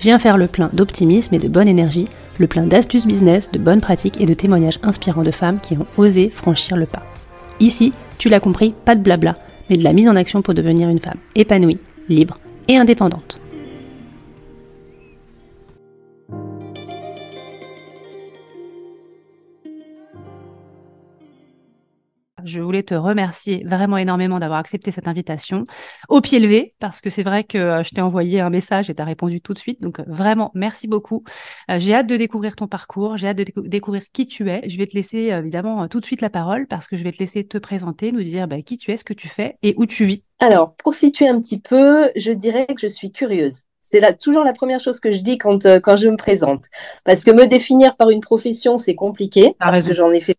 Viens faire le plein d'optimisme et de bonne énergie le plein d'astuces business, de bonnes pratiques et de témoignages inspirants de femmes qui ont osé franchir le pas. Ici, tu l'as compris, pas de blabla, mais de la mise en action pour devenir une femme épanouie, libre et indépendante. Je voulais te remercier vraiment énormément d'avoir accepté cette invitation au pied levé, parce que c'est vrai que euh, je t'ai envoyé un message et tu as répondu tout de suite. Donc euh, vraiment, merci beaucoup. Euh, j'ai hâte de découvrir ton parcours, j'ai hâte de découvrir qui tu es. Je vais te laisser évidemment tout de suite la parole, parce que je vais te laisser te présenter, nous dire bah, qui tu es, ce que tu fais et où tu vis. Alors, pour situer un petit peu, je dirais que je suis curieuse. C'est là, toujours la première chose que je dis quand, quand je me présente. Parce que me définir par une profession, c'est compliqué, parce que j'en ai fait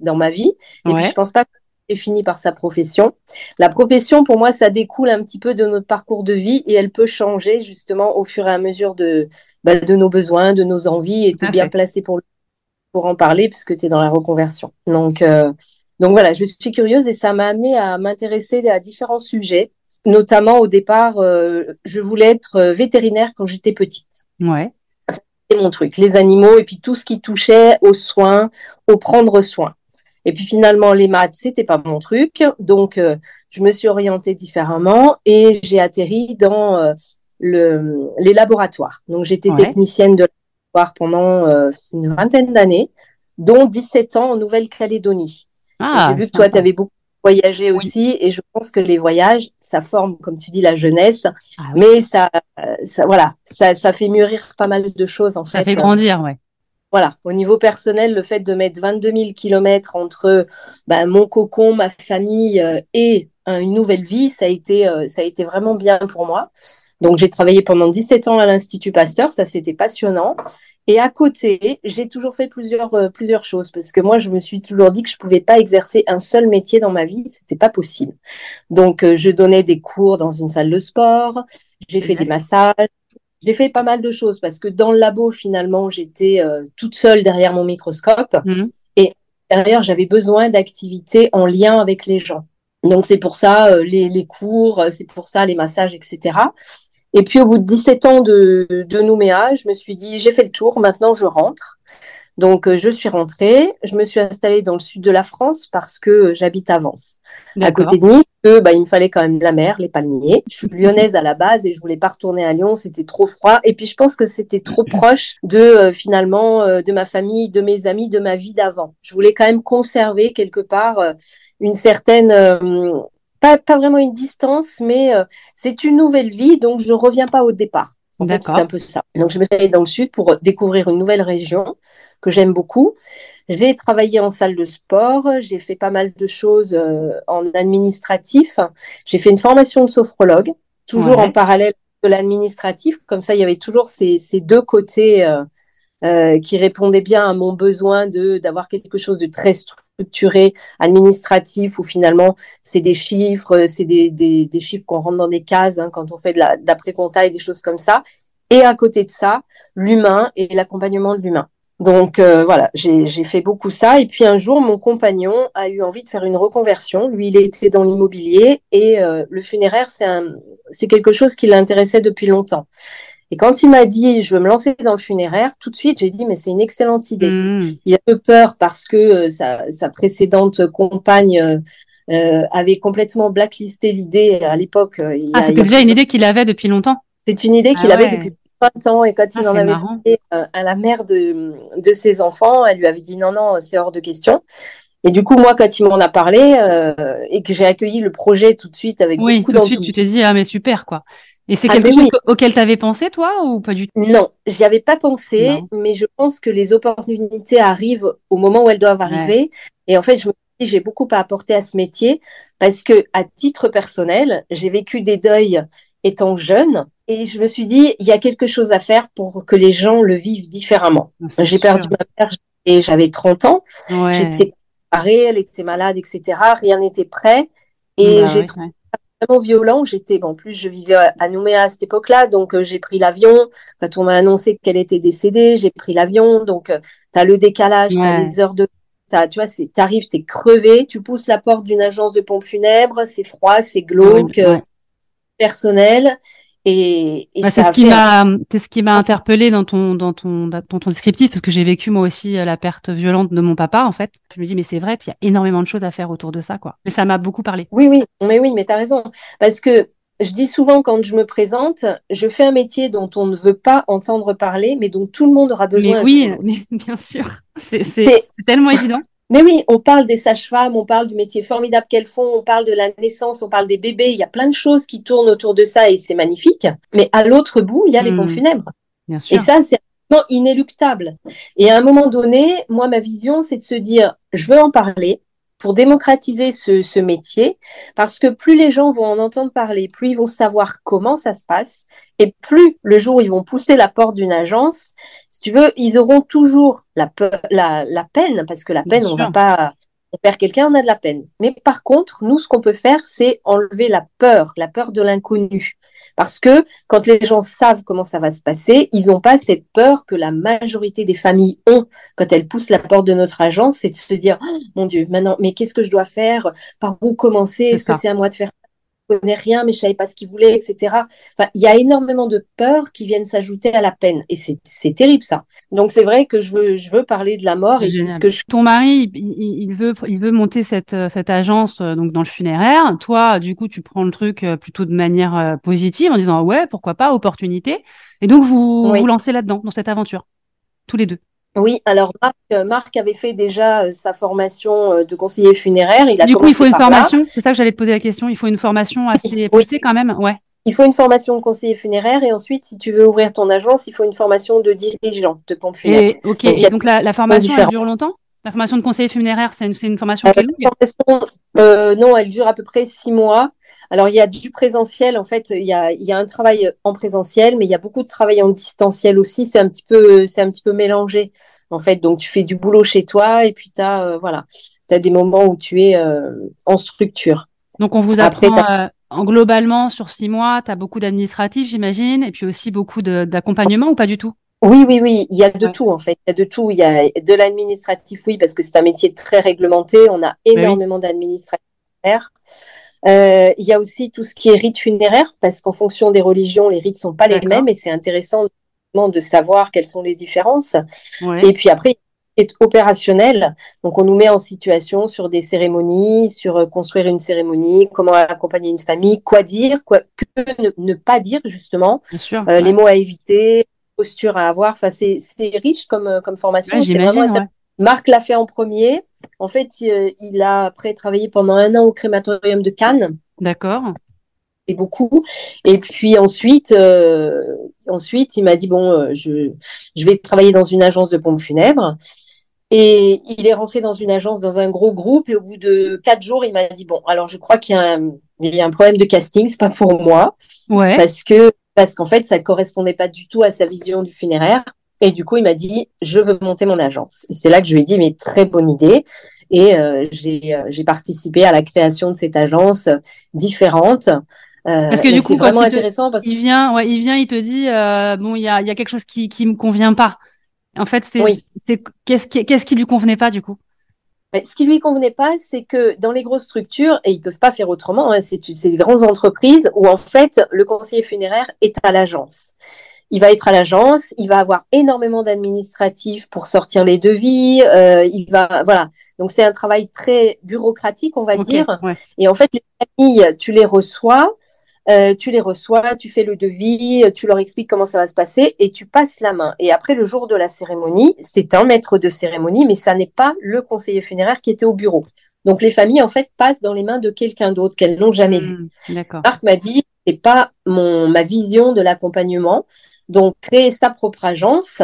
dans ma vie. Et puis, je pense pas que c'est fini par sa profession. La profession, pour moi, ça découle un petit peu de notre parcours de vie et elle peut changer justement au fur et à mesure de, bah, de nos besoins, de nos envies. Et tu es bien placé pour, pour en parler puisque tu es dans la reconversion. Donc, euh, donc voilà, je suis curieuse et ça m'a amené à m'intéresser à différents sujets. Notamment au départ, euh, je voulais être euh, vétérinaire quand j'étais petite. Ouais mon truc, les animaux et puis tout ce qui touchait aux soins, au prendre soin. Et puis finalement, les maths, c'était pas mon truc, donc euh, je me suis orientée différemment et j'ai atterri dans euh, le, les laboratoires. Donc j'étais technicienne de laboratoire pendant euh, une vingtaine d'années, dont 17 ans en Nouvelle-Calédonie. Ah, j'ai vu que toi, tu avais beaucoup voyager aussi. Et je pense que les voyages, ça forme, comme tu dis, la jeunesse. Ah mais ça, ça, voilà, ça, ça fait mûrir pas mal de choses, en fait. Ça fait grandir, ouais. Voilà, au niveau personnel, le fait de mettre 22 000 kilomètres entre ben, mon cocon, ma famille euh, et une nouvelle vie, ça a été, euh, ça a été vraiment bien pour moi. Donc, j'ai travaillé pendant 17 ans à l'Institut Pasteur, ça c'était passionnant. Et à côté, j'ai toujours fait plusieurs, euh, plusieurs choses parce que moi, je me suis toujours dit que je pouvais pas exercer un seul métier dans ma vie, c'était pas possible. Donc, euh, je donnais des cours dans une salle de sport, j'ai fait des massages, j'ai fait pas mal de choses parce que dans le labo, finalement, j'étais toute seule derrière mon microscope mmh. et derrière, j'avais besoin d'activités en lien avec les gens. Donc c'est pour ça euh, les, cours, euh, c'est pour ça les massages, etc. Et puis au bout de 17 ans de, de Nouméa, je me suis dit j'ai fait le tour, maintenant je rentre. Donc, euh, je suis rentrée. Je me suis installée dans le sud de la France parce que euh, j'habite à Vence, à côté de Nice. Que, bah, il me fallait quand même la mer, les palmiers. Je suis lyonnaise à la base et je voulais pas retourner à Lyon. C'était trop froid. Et puis, je pense que c'était trop proche de euh, finalement de ma famille, de mes amis, de ma vie d'avant. Je voulais quand même conserver quelque part une certaine pas, pas vraiment une distance, mais c'est une nouvelle vie, donc je reviens pas au départ. En fait, c'est un peu ça. Donc, je me suis allée dans le sud pour découvrir une nouvelle région que j'aime beaucoup. J'ai travaillé en salle de sport, j'ai fait pas mal de choses euh, en administratif. J'ai fait une formation de sophrologue, toujours en parallèle de l'administratif. Comme ça, il y avait toujours ces, ces deux côtés euh, euh, qui répondaient bien à mon besoin de d'avoir quelque chose de très structuré, administratif, où finalement c'est des chiffres, c'est des, des, chiffres qu'on rentre dans des cases hein, quand on fait de l'après-compta et des choses comme ça. Et à côté de ça, l'humain et l'accompagnement de l'humain. Donc euh, voilà, j'ai fait beaucoup ça. Et puis un jour, mon compagnon a eu envie de faire une reconversion. Lui, il était dans l'immobilier et euh, le funéraire, c'est quelque chose qui l'intéressait depuis longtemps. Et quand il m'a dit je veux me lancer dans le funéraire, tout de suite j'ai dit mais c'est une excellente idée. Mmh. Il a peu peur parce que euh, sa, sa, précédente compagne euh, avait complètement blacklisté l'idée à l'époque. ah, c'était déjà une idée qu'il avait depuis longtemps. C'est une idée qu'il ah avait depuis 20 ans et quand il ah, en avait parlé euh, à la mère de, de ses enfants, elle lui avait dit non, non, c'est hors de question. Et du coup, moi, quand il m'en a parlé euh, et que j'ai accueilli le projet tout de suite avec oui, beaucoup tout de suite, tu t'es dit ah mais super quoi. Et c'est Ah, quelque mais chose oui. auquel tu avais pensé toi ou pas du tout? Non, j'y avais pas pensé, Non. mais je pense que les opportunités arrivent au moment où elles doivent Ouais. arriver. Et en fait, je me dis, j'ai beaucoup à apporter à ce métier parce que, à titre personnel, j'ai vécu des deuils étant jeune et je me suis dit, il y a quelque chose à faire pour que les gens le vivent différemment. Ah, J'ai perdu ma mère et j'avais 30 ans. Ouais. J'étais préparée, elle était malade, etc. Rien n'était prêt. Et Bah j'ai ouais, trouvé. Vraiment violent. J'étais, bon, en plus, je vivais à Nouméa à cette époque-là, donc euh, j'ai pris l'avion. Quand on m'a annoncé qu'elle était décédée, j'ai pris l'avion. Donc, euh, t'as le décalage, t'as les heures de, t'as, tu vois, t'arrives, t'es crevé, tu pousses la porte d'une agence de pompes funèbres, c'est froid, c'est glauque, Horrible, ouais. euh, personnel, et, et Bah, c'est ce qui m'a c'est ce qui m'a interpellé dans ton dans ton dans ton descriptif parce que j'ai vécu moi aussi euh, la perte violente de mon papa en fait. Je me dis mais c'est vrai, il y a énormément de choses à faire autour de ça quoi. Mais ça m'a beaucoup parlé. Oui, oui, mais oui, mais t'as raison. Parce que je dis souvent quand je me présente, je fais un métier dont on ne veut pas entendre parler, mais dont tout le monde aura besoin Mais oui, mais bien sûr. C'est tellement évident. Mais oui, on parle des sages-femmes, on parle du métier formidable qu'elles font, on parle de la naissance, on parle des bébés. Il y a plein de choses qui tournent autour de ça et c'est magnifique. Mais à l'autre bout, il y a les pompes Hmm. funèbres. Bien Et ça, c'est absolument inéluctable. Et à un moment donné, moi, ma vision, c'est de se dire, je veux en parler pour démocratiser ce, ce métier, parce que plus les gens vont en entendre parler, plus ils vont savoir comment ça se passe, et plus le jour où ils vont pousser la porte d'une agence, si tu veux, ils auront toujours la, peur- la, la peine, parce que la Bien peine, on va sûr. pas, on perd quelqu'un, on a de la peine. Mais par contre, nous, ce qu'on peut faire, c'est enlever la peur, la peur de l'inconnu. Parce que quand les gens savent comment ça va se passer, ils n'ont pas cette peur que la majorité des familles ont quand elles poussent la porte de notre agence, c'est de se dire, Oh, mon Dieu, maintenant, mais qu'est-ce que je dois faire? Par où commencer? Est-ce que c'est à moi de faire ça? Connais rien, mais je savais pas ce qu'il voulait, etc. Enfin, il y a énormément de peurs qui viennent s'ajouter à la peine. Et c'est, c'est terrible, ça. Donc, c'est vrai que je veux, je veux parler de la mort et c'est ce que je Ton mari, il, veut, il veut monter cette, cette agence euh, donc dans le funéraire. Toi, du coup, tu prends le truc euh, plutôt de manière euh, positive en disant ouais, pourquoi pas, opportunité. Et donc vous Oui. vous lancez là-dedans, dans cette aventure, tous les deux. Oui, alors Marc, euh, Marc avait fait déjà euh, sa formation euh, de conseiller funéraire. Il a Du coup, il faut une formation. C'est ça que j'allais te poser la question. Il faut une formation assez Oui. poussée quand même. Ouais. Il faut une formation de conseiller funéraire et ensuite, si tu veux ouvrir ton agence, il faut une formation de dirigeant de pompe. Et ok. Donc, Et donc la, la formation, elle dure longtemps? La formation de conseiller funéraire, c'est une, formation Euh, qui est longue. formation, euh, non, elle dure à peu près six mois. Alors, il y a du présentiel, en fait, il y a, il y a un travail en présentiel, mais il y a beaucoup de travail en distanciel aussi. C'est un petit peu, c'est un petit peu mélangé, en fait. Donc, tu fais du boulot chez toi et puis tu as, euh, voilà, des moments où tu es en structure. Donc on vous Après, apprend en globalement sur six mois. Tu as beaucoup d'administratifs, j'imagine, et puis aussi beaucoup d'accompagnement ou pas du tout? Oui, oui, oui, il y a de Ouais. tout en fait. Il y a de tout. Il y a de l'administratif, oui, parce que c'est un métier très réglementé. On a oui. énormément d'administratifs. Euh, il y a aussi tout ce qui est rites funéraires, parce qu'en fonction des religions, les rites sont pas les mêmes et c'est intéressant de savoir quelles sont les différences. Ouais. Et puis après, il est opérationnel. Donc, on nous met en situation sur des cérémonies, sur euh, construire une cérémonie, comment accompagner une famille, quoi dire, quoi que ne, ne pas dire, justement, sûr. euh, ouais. les mots à éviter, posture à avoir. Enfin, c'est c'est riche comme, euh, comme formation. Ouais, c'est vraiment j'imagine. intéressant. Ouais. Marc l'a fait en premier. En fait, il, il a après travaillé pendant un an au crématorium de Cannes D'accord. et beaucoup. Et puis ensuite, euh, ensuite, il m'a dit bon, euh, je, je vais travailler dans une agence de pompes funèbres. Et il est rentré dans une agence, dans un gros groupe. Et au bout de quatre jours, il m'a dit bon, alors je crois qu'il y a un, il y a un problème de casting, c'est pas pour moi, Ouais. parce que parce qu'en fait, ça correspondait pas du tout à sa vision du funéraire. Et du coup, il m'a dit je veux monter mon agence. Et c'est là que je lui ai dit mais très bonne idée. Et euh, j'ai euh, participé à la création de cette agence différente. Euh, Parce que du coup, quand vraiment il te- intéressant parce que Il vient, ouais, il vient, il te dit, euh, bon, il y a, y a quelque chose qui, qui me convient pas. En fait, c'est, Oui. c'est, qu'est-ce qui, qu'est-ce qui lui convenait pas, du coup? Mais ce qui lui convenait pas, c'est que dans les grosses structures, et ils peuvent pas faire autrement, hein, c'est des grandes entreprises où en fait le conseiller funéraire est à l'agence. Il va être à l'agence, il va avoir énormément d'administratifs pour sortir les devis, euh, il va voilà. Donc c'est un travail très bureaucratique, on va dire. ouais. Et en fait, les familles, tu les reçois. Euh, tu les reçois, tu fais le devis, tu leur expliques comment ça va se passer et tu passes la main. Et après, le jour de la cérémonie, c'est un maître de cérémonie, mais ça n'est pas le conseiller funéraire qui était au bureau. Donc les familles, en fait, passent dans les mains de quelqu'un d'autre qu'elles n'ont jamais vu. Mmh, d'accord. Marc m'a dit, c'est pas mon ma vision de l'accompagnement. Donc créer sa propre agence,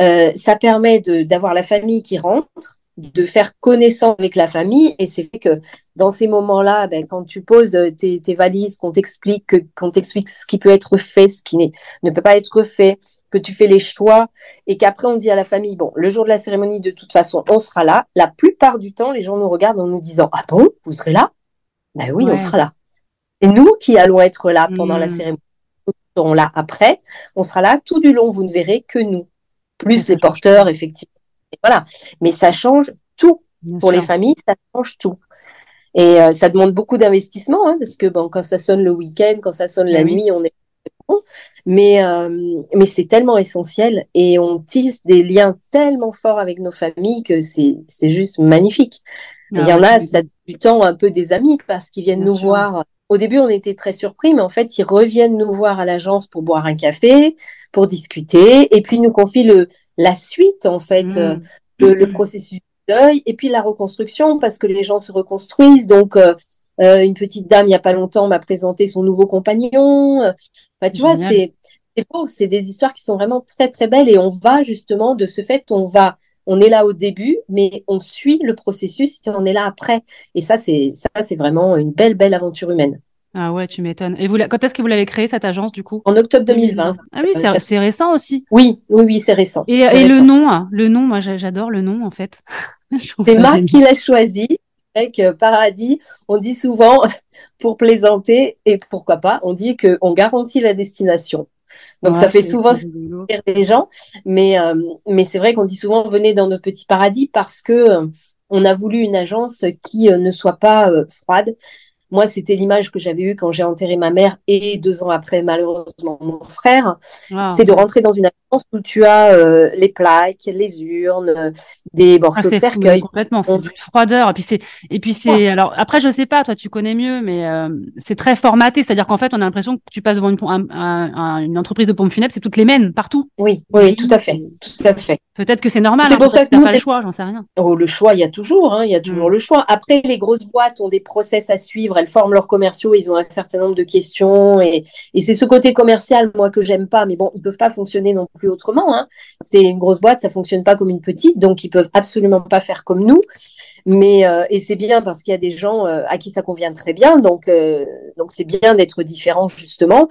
euh, ça permet d'avoir la famille qui rentre, de faire connaissance avec la famille. Et c'est vrai que dans ces moments-là, ben, quand tu poses euh, tes, tes valises, qu'on t'explique, qu'on t'explique ce qui peut être fait, ce qui ne peut pas être fait, que tu fais les choix et qu'après on dit à la famille, bon, le jour de la cérémonie, de toute façon, on sera là. La plupart du temps, les gens nous regardent en nous disant, ah bon, vous serez là? Ben oui, on sera là. C'est nous qui allons être là pendant la mmh. cérémonie. Nous serons là après. On sera là tout du long. Vous ne verrez que nous. Plus les porteurs, effectivement voilà. Mais ça change tout. Pour les familles, ça change tout. Et euh, ça demande beaucoup d'investissement, hein, parce que bon, quand ça sonne le week-end, quand ça sonne la nuit, on est bon. Mais, euh, mais c'est tellement essentiel et on tisse des liens tellement forts avec nos familles que c'est, c'est juste magnifique. Ah Il y en a, ça du temps un peu des amis parce qu'ils viennent nous voir. Au début, on était très surpris, mais en fait, ils reviennent nous voir à l'agence pour boire un café, pour discuter, et puis ils nous confient le, la suite, en fait, mmh. euh, le, processus de deuil, et puis la reconstruction, parce que les gens se reconstruisent. Donc, euh, euh, une petite dame, il n'y a pas longtemps, m'a présenté son nouveau compagnon. Enfin, tu vois, c'est beau, c'est des histoires qui sont vraiment très, très belles, et on va justement, de ce fait, on va on est là au début, mais on suit le processus et on est là après. Et ça, c'est ça, c'est vraiment une belle, belle aventure humaine. Ah ouais, tu m'étonnes. Et vous, quand est-ce que vous l'avez créé cette agence du coup? En octobre 2020. Ah oui, c'est récent aussi. Oui, oui, oui, c'est récent. Et, le nom, hein, le nom, moi j'adore le nom en fait. c'est Marc qui l'a choisi. Avec euh, Paradis, on dit souvent pour plaisanter et pourquoi pas, on dit qu'on garantit la destination. Donc ça fait souvent rire les gens, mais euh, mais c'est vrai qu'on dit souvent venez dans notre petit paradis parce que euh, on a voulu une agence qui ne soit pas froide, moi, c'était l'image que j'avais eue quand j'ai enterré ma mère et deux ans après, malheureusement, mon frère. Ah. C'est de rentrer dans une agence où tu as euh, les plaques, les urnes, des morceaux ah, de cercueil. Complètement, c'est une froideur. Et puis c'est, et puis c'est, alors après, je sais pas, toi, tu connais mieux, mais euh, c'est très formaté. C'est-à-dire qu'en fait, on a l'impression que tu passes devant une, une entreprise de pompes funèbres, c'est toutes les mêmes partout. Oui, oui, tout à fait, tout à fait. Peut-être que c'est normal. C'est hein, pour ça que pas le choix, j'en sais rien. Oh, le choix, il y a toujours, hein, il y a toujours mm. le choix. Après, les grosses boîtes ont des process à suivre, elles forment leurs commerciaux, ils ont un certain nombre de questions et, et c'est ce côté commercial, moi, que j'aime pas. Mais bon, ils peuvent pas fonctionner non plus autrement. Hein. C'est une grosse boîte, ça fonctionne pas comme une petite, donc ils peuvent absolument pas faire comme nous. Mais euh, et c'est bien parce qu'il y a des gens euh, à qui ça convient très bien, donc euh, donc c'est bien d'être différent justement.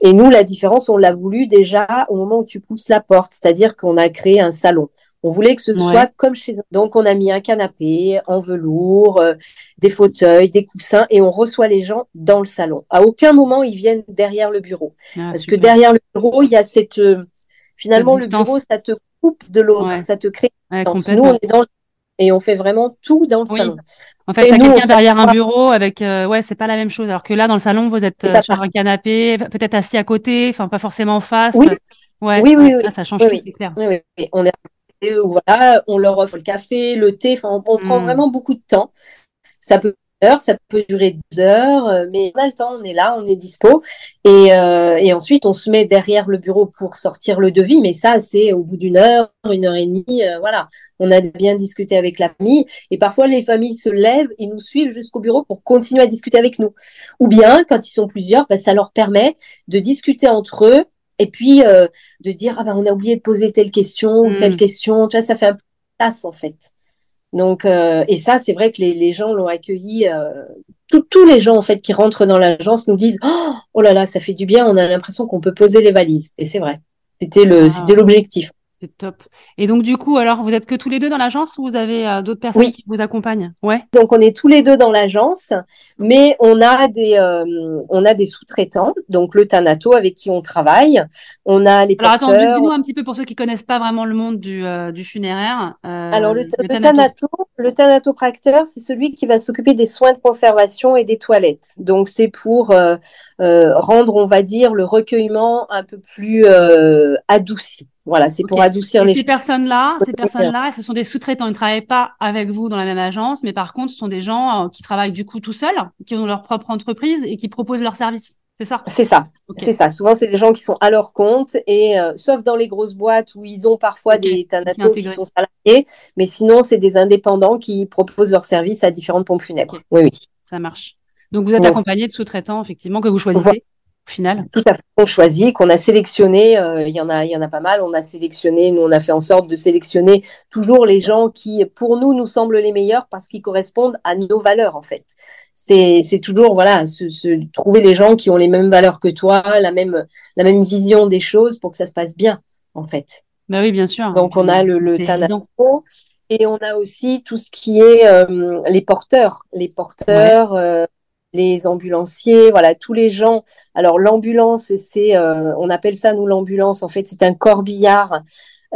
Et nous, la différence, on l'a voulu déjà au moment où tu pousses la porte, c'est-à-dire qu'on a créé un salon. On voulait que ce soit comme chez Donc, on a mis un canapé en velours, euh, des fauteuils, des coussins, et on reçoit les gens dans le salon. À aucun moment, ils viennent derrière le bureau. Ah, Parce que derrière le bureau, il y a cette... Euh, finalement, le bureau, ça te coupe de l'autre, ça te crée... Nous, on est dans le et on fait vraiment tout dans le salon. En fait, t'as quelqu'un derrière un bureau avec, euh, ouais, c'est pas la même chose. Alors que là, dans le salon, vous êtes sur un canapé, peut-être assis à côté, enfin pas forcément en face. Oui, ouais, oui, oui, ça change tout, c'est clair. Oui, oui, on est voilà, on leur offre le café, le thé, enfin, on, prend hmm. vraiment beaucoup de temps. Ça peut heure, ça peut durer deux heures, euh, mais on a le temps, on est là, on est dispo. Et, euh, et ensuite, on se met derrière le bureau pour sortir le devis, mais ça, c'est au bout d'une heure, une heure et demie, euh, voilà. On a bien discuté avec la famille, et parfois les familles se lèvent et nous suivent jusqu'au bureau pour continuer à discuter avec nous. Ou bien, quand ils sont plusieurs, bah, ça leur permet de discuter entre eux et puis euh, de dire ah ben on a oublié de poser telle question ou telle hmm. question. Tu vois ça fait un peu tasse en fait. Donc euh, et ça c'est vrai que les, les gens l'ont accueilli euh, tous les gens en fait qui rentrent dans l'agence nous disent oh, oh là là ça fait du bien. On a l'impression qu'on peut poser les valises. Et c'est vrai. C'était le ah. c'était l'objectif c'est top. Et donc du coup, alors vous êtes que tous les deux dans l'agence ou vous avez euh, d'autres personnes qui vous accompagnent? Ouais. Donc on est tous les deux dans l'agence, mais on a des euh, on a des sous-traitants, donc le Tanato avec qui on travaille. On a les Alors attends, dis-nous un petit peu pour ceux qui connaissent pas vraiment le monde du, euh, du funéraire. alors le, le, Tanato, le c'est celui qui va s'occuper des soins de conservation et des toilettes. Donc c'est pour rendre, on va dire, le recueillement un peu plus adouci. Voilà, c'est pour adoucir les Ces personnes-là, ces personnes-là, ce sont des sous-traitants. Ils ne travaillent pas avec vous dans la même agence, mais par contre, ce sont des gens euh, qui travaillent du coup tout seuls, qui ont leur propre entreprise et qui proposent leurs services. c'est ça? C'est ça. C'est ça. Souvent, c'est des gens qui sont à leur compte et euh, sauf dans les grosses boîtes où ils ont parfois des thanatos qui sont salariés, mais sinon, c'est des indépendants qui proposent leurs services à différentes pompes funèbres. Oui, oui. Ça marche. Donc, vous êtes accompagné de sous-traitants, effectivement, que vous choisissez final Tout à fait. On choisit, qu'on a sélectionné, euh, il y en a, il y en a pas mal. On a sélectionné, nous on a fait en sorte de sélectionner toujours les gens qui, pour nous, nous semblent les meilleurs parce qu'ils correspondent à nos valeurs en fait. C'est, c'est toujours voilà, se, trouver les gens qui ont les mêmes valeurs que toi, la même, la même vision des choses pour que ça se passe bien en fait. Bah oui, bien sûr. Donc on a le, le et on a aussi tout ce qui est euh, les porteurs, les porteurs. Euh, les ambulanciers, voilà, tous les gens. Alors l'ambulance, c'est, euh, on appelle ça nous l'ambulance. En fait, c'est un corbillard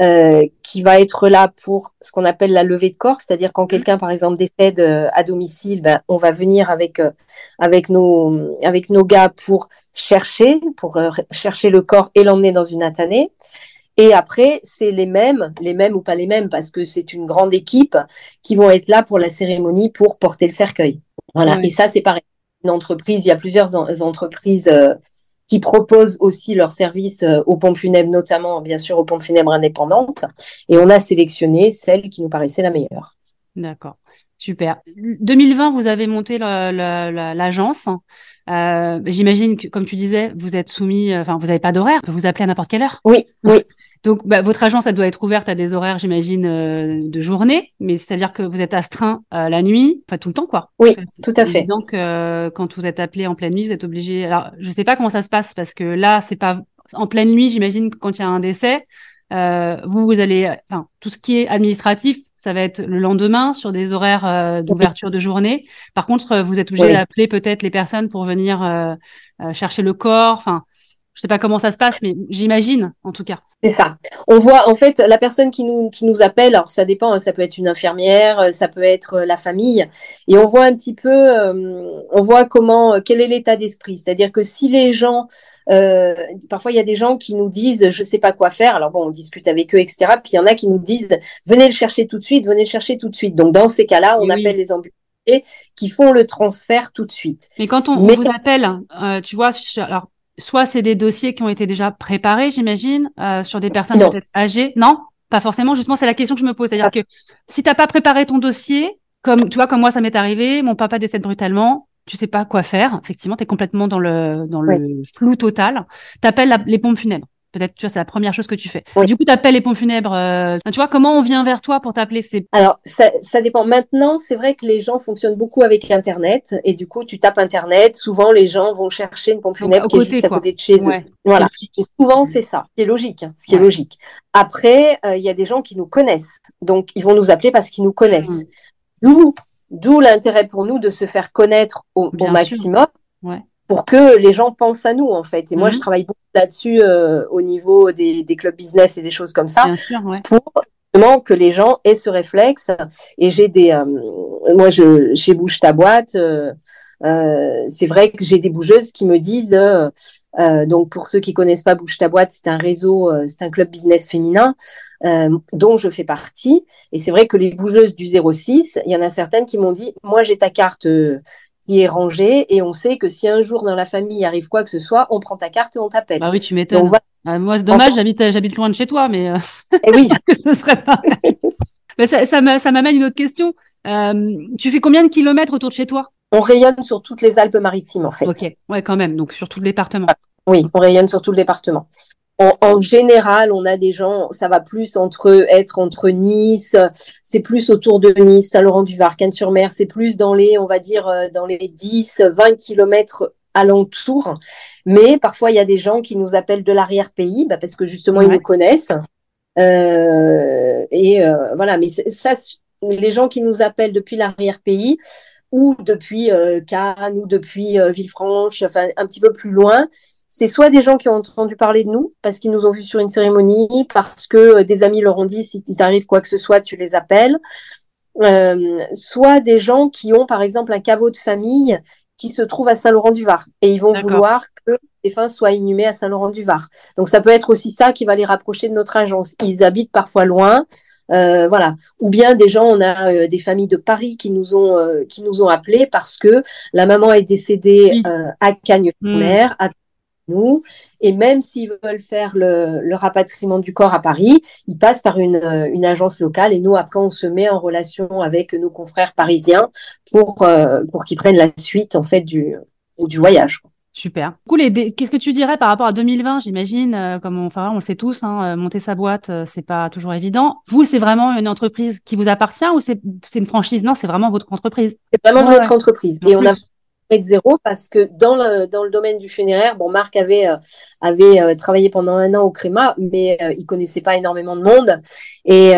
euh, qui va être là pour ce qu'on appelle la levée de corps, c'est-à-dire quand mmh. quelqu'un, par exemple, décède euh, à domicile, ben, on va venir avec avec nos avec nos gars pour chercher, pour chercher le corps et l'emmener dans une attanée. Et après, c'est les mêmes, les mêmes ou pas les mêmes, parce que c'est une grande équipe qui vont être là pour la cérémonie, pour porter le cercueil. Voilà. Et ça, c'est pareil entreprise, il y a plusieurs entreprises euh, qui proposent aussi leurs services euh, aux pompes funèbres, notamment bien sûr aux pompes funèbres indépendantes. Et on a sélectionné celle qui nous paraissait la meilleure. D'accord, super. 2020, vous avez monté l'agence. Euh, J'imagine que, comme tu disais, vous êtes soumis, enfin, vous n'avez pas d'horaire, vous appelez à n'importe quelle heure. Oui, oui. Donc, bah, votre agence, elle doit être ouverte à des horaires, j'imagine, euh, de journée, mais c'est-à-dire que vous êtes astreint euh, la nuit, enfin tout le temps, quoi. Oui, tout à fait. Donc, euh, quand vous êtes appelé en pleine nuit, vous êtes obligé. Alors, je ne sais pas comment ça se passe parce que là, c'est pas en pleine nuit, j'imagine, quand il y a un décès. vous, vous allez, enfin, tout ce qui est administratif, ça va être le lendemain sur des horaires d'ouverture de journée. Par contre, vous êtes obligé d'appeler peut-être les personnes pour venir chercher le corps. Enfin, je sais pas comment ça se passe, mais j'imagine, en tout cas. C'est ça. On voit, en fait, la personne qui nous, qui nous appelle, alors ça dépend, hein, ça peut être une infirmière, euh, ça peut être euh, la famille, et on voit un petit peu, euh, on voit comment, quel est l'état d'esprit. C'est-à-dire que si les gens, euh, parfois il y a des gens qui nous disent, je sais pas quoi faire, alors bon, on discute avec eux, etc. Puis il y en a qui nous disent, venez le chercher tout de suite, venez le chercher tout de suite. Donc dans ces cas-là, on appelle les ambulanciers qui font le transfert tout de suite. Mais quand on, vous appelle, euh, tu vois, alors soit c'est des dossiers qui ont été déjà préparés, j'imagine, euh, sur des personnes peut-être âgées. Non, pas forcément. Justement, c'est la question que je me pose. C'est-à-dire que si t'as pas préparé ton dossier, comme tu vois, comme moi, ça m'est arrivé, mon papa décède brutalement, tu sais pas quoi faire. Effectivement, tu es complètement dans le dans le flou total. T'appelles les pompes funèbres. Peut-être, tu vois, c'est la première chose que tu fais. Du coup, tu appelles les pompes funèbres. Euh, tu vois, comment on vient vers toi pour t'appeler? C'est... Alors, ça, ça dépend. Maintenant, c'est vrai que les gens fonctionnent beaucoup avec Internet. Et du coup, tu tapes Internet. Souvent, les gens vont chercher une pompe funèbre qui est juste à côté de chez eux. Voilà. souvent, c'est ça. C'est logique. Hein, ce qui est logique. Après, euh, il y a des gens qui nous connaissent. Donc, ils vont nous appeler parce qu'ils nous connaissent. Mmh. D'où, l'intérêt pour nous de se faire connaître au, au maximum. Ouais pour que les gens pensent à nous en fait. Et moi, je mhm. travaille beaucoup là-dessus euh, au niveau des, des, clubs business et des choses comme ça, pour justement que les gens aient ce réflexe. Et j'ai des, euh, moi, je, chez Bouge ta boîte, euh, euh c'est vrai que j'ai des bougeuses qui me disent, donc pour ceux qui connaissent pas Bouge ta boîte, c'est un réseau, c'est un club business féminin dont je fais partie. Et c'est vrai que les bougeuses du 06, il y en a certaines qui m'ont dit, moi j'ai ta carte qui est rangé et on sait que si un jour dans la famille arrive quoi que ce soit, on prend ta carte et on t'appelle. Bah oui, tu m'étonnes. Bah, moi, c'est dommage, j'habite, j'habite loin de chez toi, mais euh... eh oui, que ce serait pas. mais ça, ça m'amène une autre question. Euh, tu fais combien de kilomètres autour de chez toi? On rayonne sur toutes les Alpes-Maritimes, en fait. Ok, ouais, quand même, donc sur tout le département. Oui, on rayonne sur tout le département en, général, on a des gens, ça va plus entre être entre Nice, c'est plus autour de Nice, Saint-Laurent-du-Var, Cannes-sur-Mer, c'est plus dans les, on va dire, euh, dans les 10, 20 kilomètres alentour. Mais parfois, il y a des gens qui nous appellent de l'arrière-pays, bah, parce que justement, ils nous connaissent. Euh, et euh, voilà, mais ça, les gens qui nous appellent depuis l'arrière-pays ou depuis Cannes ou depuis Villefranche, enfin un petit peu plus loin, c'est soit des gens qui ont entendu parler de nous parce qu'ils nous ont vus sur une cérémonie, parce que euh, des amis leur ont dit si ils arrivent quoi que ce soit, tu les appelles. Euh, soit des gens qui ont par exemple un caveau de famille qui se trouve à Saint-Laurent-du-Var et ils vont vouloir que les fins soient inhumés à Saint-Laurent-du-Var. Donc ça peut être aussi ça qui va les rapprocher de notre agence. Ils habitent parfois loin, euh, voilà. Ou bien des gens, on a euh, des familles de Paris qui nous ont euh, qui nous ont appelés parce que la maman est décédée à Cagnes-sur-Mer, mmh. Nous. Et même s'ils veulent faire le, rapatriement du corps à Paris, ils passent par une, une, agence locale. Et nous, après, on se met en relation avec nos confrères parisiens pour, euh, pour qu'ils prennent la suite, en fait, du, du voyage. Super. Cool. qu'est-ce que tu dirais par rapport à 2020 J'imagine, euh, comme on, enfin, on le sait tous, hein, euh, monter sa boîte, euh, c'est pas toujours évident. Vous, c'est vraiment une entreprise qui vous appartient ou c'est une franchise? Non, c'est vraiment votre entreprise. C'est vraiment notre entreprise. Et on a de zéro parce que dans le, dans le domaine du funéraire, bon, Marc avait, avait travaillé pendant un an au Créma, mais il connaissait pas énormément de monde. Et,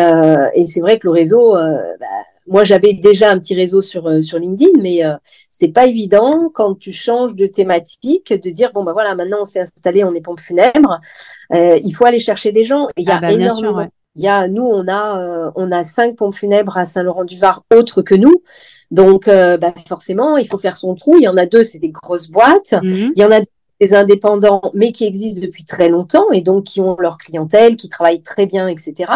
et c'est vrai que le réseau, bah, moi, j'avais déjà un petit réseau sur, euh, sur LinkedIn, mais euh, c'est pas évident quand tu changes de thématique de dire bon bah voilà, maintenant on s'est installé, on est pompe funèbre, euh, il faut aller chercher des gens. Il y a ah bah, énormément. Il y a, nous, on a, euh, on a cinq pompes funèbres à Saint-Laurent-du-Var autres que nous. Donc, bah, forcément, il faut faire son trou. Il y en a deux, c'est des grosses boîtes. Mhm. Il y en a des indépendants, mais qui existent depuis très longtemps et donc qui ont leur clientèle, qui travaillent très bien, etc.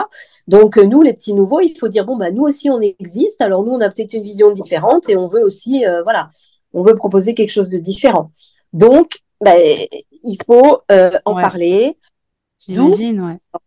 Donc euh, nous, les petits nouveaux, il faut dire bon bah nous aussi on existe. Alors nous, on a peut-être une vision différente et on veut aussi, euh, voilà, on veut proposer quelque chose de différent. Donc, bah, il faut euh, en parler. J'imagine, ouais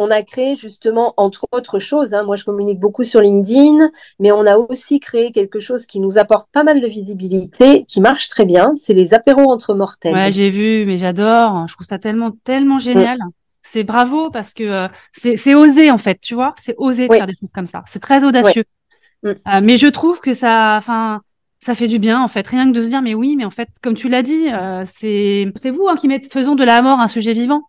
on a créé justement, entre autres choses, hein, moi je communique beaucoup sur LinkedIn, mais on a aussi créé quelque chose qui nous apporte pas mal de visibilité, qui marche très bien, c'est les apéros entre mortels. Ouais, j'ai vu, mais j'adore, je trouve ça tellement, tellement génial. C'est bravo parce que euh, c'est osé en fait, tu vois, c'est osé de faire des choses comme ça. C'est très audacieux. Mm. Euh, mais je trouve que ça, enfin, ça fait du bien en fait, rien que de se dire mais oui, mais en fait, comme tu l'as dit, euh, c'est vous hein, qui mettez, faisons de la mort un sujet vivant.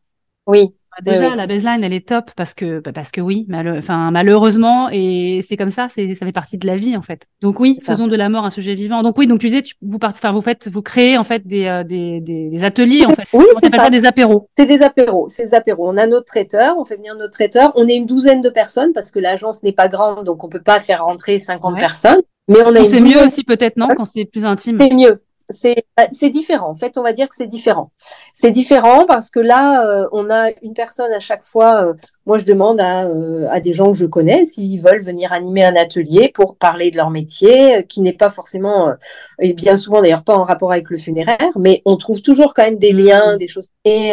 Oui, déjà, la baseline, elle est top parce que, bah, parce que oui, enfin, malheureusement, et c'est comme ça, c'est, ça fait partie de la vie, en fait. Donc oui, faisons de la mort un sujet vivant. Donc oui, donc tu disais, vous partez, enfin, vous faites, vous créez, en fait, des, euh, des, des, ateliers, en fait. Oui, c'est ça. des apéros. C'est des apéros, c'est des apéros. On a notre traiteur, on fait venir notre traiteur. On est une douzaine de personnes parce que l'agence n'est pas grande, donc on peut pas faire rentrer 50 personnes. Mais on a C'est mieux aussi, peut-être, non, quand c'est plus intime? C'est mieux bah, c'est différent. En fait, on va dire que c'est différent. C'est différent parce que là, euh, on a une personne à chaque fois. Euh, moi, je demande à, euh, à, des gens que je connais s'ils veulent venir animer un atelier pour parler de leur métier, qui n'est pas forcément, et bien souvent d'ailleurs pas en rapport avec le funéraire, mais on trouve toujours quand même des liens, des choses. Et,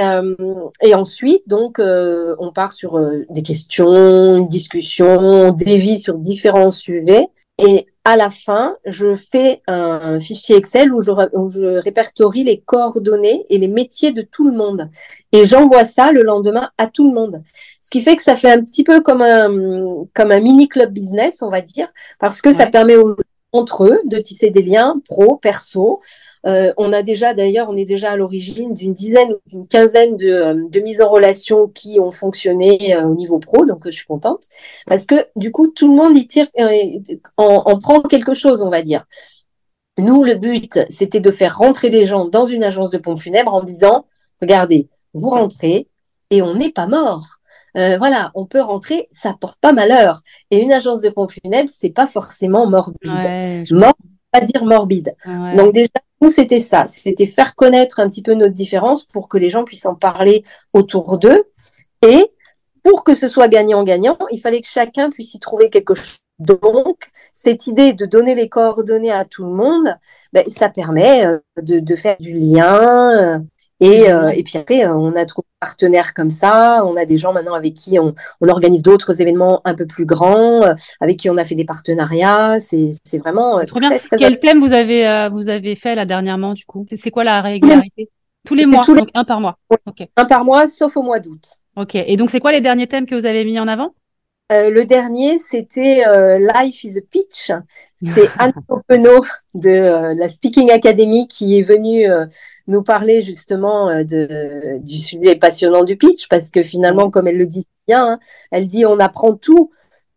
et ensuite, donc, on part sur des questions, une discussion, on dévie sur différents sujets. Et à la fin, je fais un fichier Excel où je, répertorie les coordonnées et les métiers de tout le monde. Et j'envoie ça le lendemain à tout le monde. Ce qui fait que ça fait un petit peu comme un, comme un mini club business, on va dire, parce que ça permet aux entre eux, de tisser des liens pro, perso. Euh, on a déjà, d'ailleurs, on est déjà à l'origine d'une dizaine ou d'une quinzaine de, euh, mises en relation qui ont fonctionné euh, au niveau pro, donc je suis contente. Parce que du coup, tout le monde y tire, en, en prend quelque chose, on va dire. Nous, le but, c'était de faire rentrer les gens dans une agence de pompe funèbre en disant, regardez, vous rentrez et on n'est pas mort. Euh, voilà, on peut rentrer, ça porte pas malheur. Et une agence de pompes funèbres, c'est pas forcément morbide. Mort, pas dire morbide. Donc déjà, nous, c'était ça. C'était faire connaître un petit peu notre différence pour que les gens puissent en parler autour d'eux. Et pour que ce soit gagnant-gagnant, il fallait que chacun puisse y trouver quelque chose. Donc, cette idée de donner les coordonnées à tout le monde, ben, ça permet euh, de, de, faire du lien, euh, et, euh, et puis après, euh, on a trouvé des partenaires comme ça. On a des gens maintenant avec qui on, on organise d'autres événements un peu plus grands, euh, avec qui on a fait des partenariats. C'est, c'est vraiment trop bien. Quel thème vous avez vous avez fait là dernièrement du coup? C'est quoi la régularité? Tous les mois, donc un par mois. Un par mois, sauf au mois d'août. Ok. Et donc c'est quoi les derniers thèmes que vous avez mis en avant? Euh, le dernier, c'était euh, Life is a Pitch. C'est Anne Popenot de euh, la Speaking Academy qui est venue nous parler justement de, du sujet passionnant du pitch parce que finalement, comme elle le dit bien, hein, elle dit on apprend tout.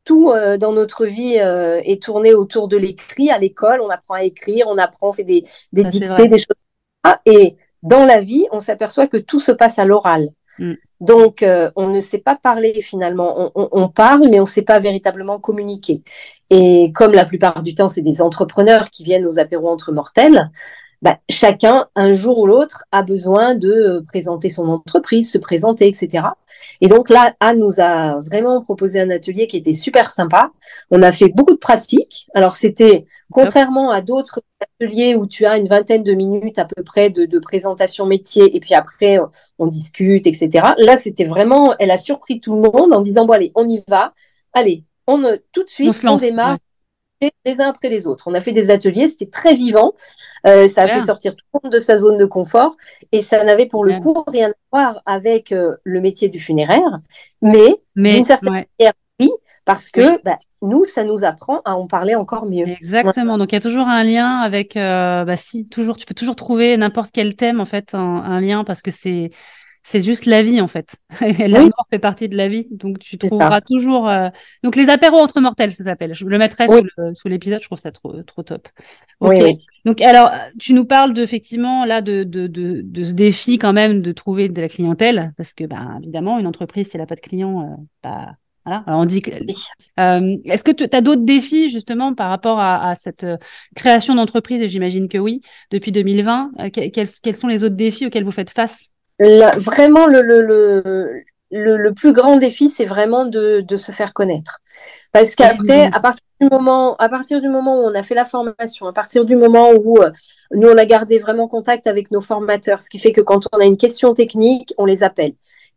Tout dans notre vie est tourné autour de l'écrit. À l'école, on apprend à écrire, on apprend, on fait des, des dictées, des choses. Ah, et dans la vie, on s'aperçoit que tout se passe à l'oral. Mm. Donc, euh, on ne sait pas parler finalement. On, parle, mais on ne sait pas véritablement communiquer. Et comme la plupart du temps, c'est des entrepreneurs qui viennent aux apéros entre mortels, bah, chacun, un jour ou l'autre, a besoin de euh, présenter son entreprise, se présenter, etc. Et donc là, Anne nous a vraiment proposé un atelier qui était super sympa. On a fait beaucoup de pratiques. Alors c'était contrairement à d'autres ateliers où tu as une vingtaine de minutes à peu près de, de présentation métier et puis après on discute, etc. Là, c'était vraiment, elle a surpris tout le monde en disant bon allez, on y va. Allez, on tout de suite, on, démarre les uns après les autres. On a fait des ateliers, c'était très vivant. Euh, ça a fait sortir tout le monde de sa zone de confort et ça n'avait pour le coup rien à voir avec euh, le métier du funéraire, mais, d'une certaine manière, oui, parce que bah, nous, ça nous apprend à en parler encore mieux. Exactement. Donc il y a toujours un lien avec, euh, bah si, toujours, tu peux toujours trouver n'importe quel thème en fait, un lien parce que c'est c'est juste la vie en fait. la mort fait partie de la vie, donc tu trouveras toujours. Euh, donc les apéros entre mortels, ça s'appelle. Je le mettrai sous l'épisode. Je trouve ça trop trop top. Oui, Donc alors, tu nous parles de, effectivement là de, de, de, de, ce défi quand même de trouver de la clientèle, parce que bah, évidemment une entreprise si elle n'a pas de clients, euh, bah, voilà. Alors on dit que. Euh, Est-ce que tu as d'autres défis justement par rapport à, à cette création d'entreprise? Et j'imagine que oui, depuis 2020. quels, quels sont les autres défis auxquels vous faites face? Vraiment, le, le, le, le, plus grand défi, c'est vraiment de, de, se faire connaître. Parce qu'après, à partir du moment, à partir du moment où on a fait la formation, à partir du moment où euh, nous on a gardé vraiment contact avec nos formateurs, ce qui fait que quand on a une question technique, on les appelle.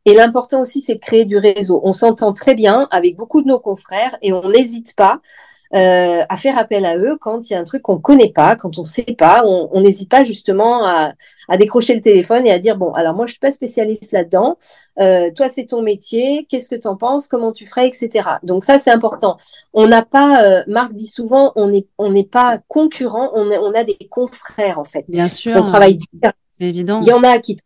Et l'important aussi, c'est de créer du réseau. On s'entend très bien avec beaucoup de nos confrères et on n'hésite pas euh, à faire appel à eux quand il y a un truc qu'on connaît pas, quand on sait pas, on n'hésite pas justement à, à, décrocher le téléphone et à dire bon, alors moi je suis pas spécialiste là-dedans, euh, toi c'est ton métier, qu'est-ce que tu en penses, comment tu ferais, etc. Donc ça c'est important. On n'a pas, euh, Marc dit souvent, on n'est on n'est pas concurrent, on, on a des confrères en fait. Bien sûr. On travaille. C'est évident. Il y en a qui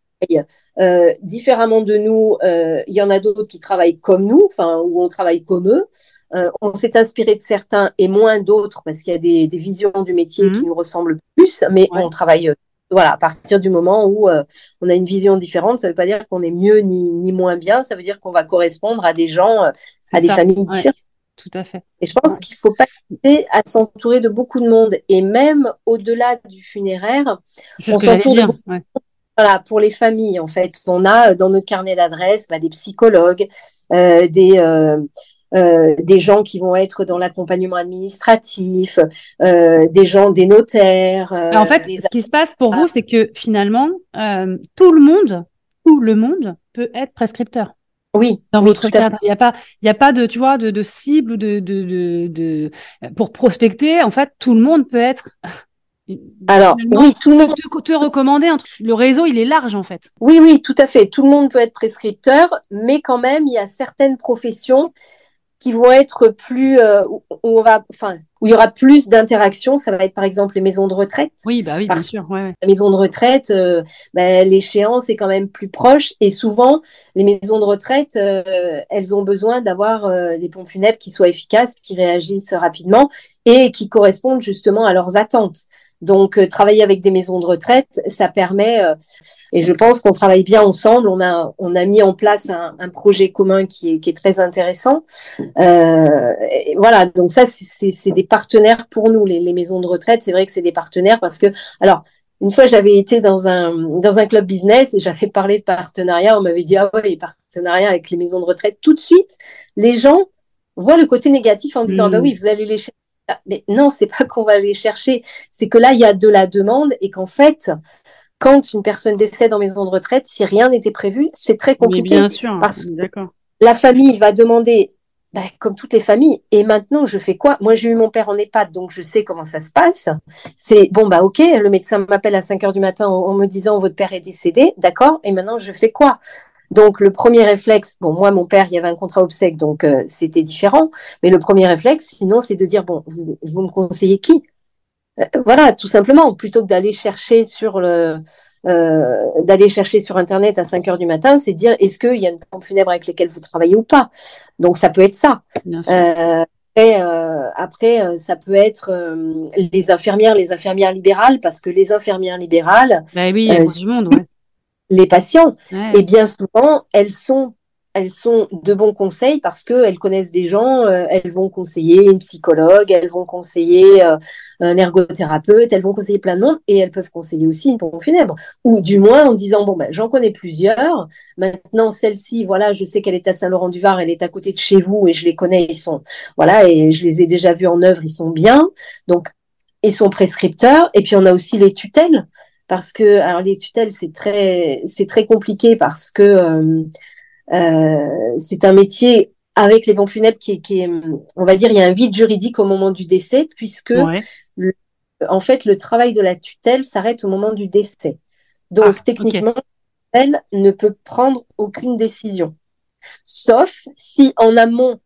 euh, différemment de nous, euh, il y en a d'autres qui travaillent comme nous, enfin, où on travaille comme eux. Euh, on s'est inspiré de certains et moins d'autres parce qu'il y a des, des, visions du métier mhm. qui nous ressemblent plus, mais on travaille. Euh, voilà, à partir du moment où euh, on a une vision différente, ça ne veut pas dire qu'on est mieux ni, ni, moins bien, ça veut dire qu'on va correspondre à des gens, à des familles différentes. Tout à fait. Et je pense qu'il faut pas hésiter à s'entourer de beaucoup de monde. Et même au-delà du funéraire, on s'entoure de beaucoup voilà, pour les familles, en fait, on a euh, dans notre carnet d'adresses bah, des psychologues, euh, des, euh, euh, des gens qui vont être dans l'accompagnement administratif, des gens, des notaires. En fait, ce qui se passe pour vous, c'est que finalement, tout le monde, tout le monde peut être prescripteur. Oui, dans votre cadre, il n'y a pas, il y a pas de, tu vois, de, de cible ou de, de, de, de, pour prospecter. En fait, tout le monde peut être alors, oui, tout le monde te, te recommander. Le réseau, il est large en fait. Oui, oui, tout à fait. Tout le monde peut être prescripteur, mais quand même, il y a certaines professions qui vont être plus euh, où on va enfin où il y aura plus d'interactions ça va être par exemple les maisons de retraite oui bah oui bien sûr ouais, la maison de retraite euh, bah, l'échéance est quand même plus proche et souvent les maisons de retraite euh, elles ont besoin d'avoir des pompes funèbres qui soient efficaces qui réagissent rapidement et qui correspondent justement à leurs attentes donc, travailler avec des maisons de retraite, ça permet, et je pense qu'on travaille bien ensemble. On a, on a mis en place un, un projet commun qui est, qui est très intéressant. Euh, voilà, donc ça, c'est des partenaires pour nous, les, les maisons de retraite. C'est vrai que c'est des partenaires parce que, alors, une fois, j'avais été dans un dans un club business et j'avais parlé de partenariat. On m'avait dit ah ouais, les partenariats avec les maisons de retraite. Tout de suite, les gens voient le côté négatif en disant bah oui, vous allez les chercher. Mais non, c'est pas qu'on va les chercher. C'est que là, il y a de la demande et qu'en fait, quand une personne décède en maison de retraite, si rien n'était prévu, c'est très compliqué. bien sûr, parce que la famille va demander bah, comme toutes les familles. Et maintenant, je fais quoi? Moi, j'ai eu mon père en EHPAD, donc je sais comment ça se passe. C'est bon, bah ok, le médecin m'appelle à 5 heures du matin en, me disant votre père est décédé, d'accord. Et maintenant, je fais quoi? Donc le premier réflexe, bon moi mon père il y avait un contrat obsèque donc euh, c'était différent, mais le premier réflexe sinon c'est de dire bon vous, vous me conseillez qui? Euh, Voilà tout simplement plutôt que d'aller chercher sur le euh, d'aller chercher sur Internet à 5 heures du matin, c'est dire est-ce qu'il y a une pompe funèbre avec laquelle vous travaillez ou pas? Donc ça peut être ça. Euh, et, euh, après, euh, ça peut être euh, les infirmières, les infirmières libérales, parce que les infirmières libérales, bah oui, du monde, ouais. Les patients, et bien souvent, elles sont elles sont de bons conseils parce qu'elles connaissent des gens, euh, elles vont conseiller une psychologue, elles vont conseiller euh, un ergothérapeute, elles vont conseiller plein de monde et elles peuvent conseiller aussi une pompe funèbre. Ou du moins en disant, bon, ben, j'en connais plusieurs, maintenant celle-ci, voilà, je sais qu'elle est à Saint-Laurent-du-Var, elle est à côté de chez vous et je les connais, ils sont, voilà, et je les ai déjà vus en œuvre, ils sont bien. Donc, ils sont prescripteurs. Et puis on a aussi les tutelles parce que alors les tutelles c'est très c'est très compliqué parce que euh, euh, c'est un métier avec les pompes funèbres qui, qui est, on va dire, il y a un vide juridique au moment du décès, puisque en fait, le travail de la tutelle s'arrête au moment du décès. Donc, ah, techniquement, elle ne peut prendre aucune décision, sauf si en amont,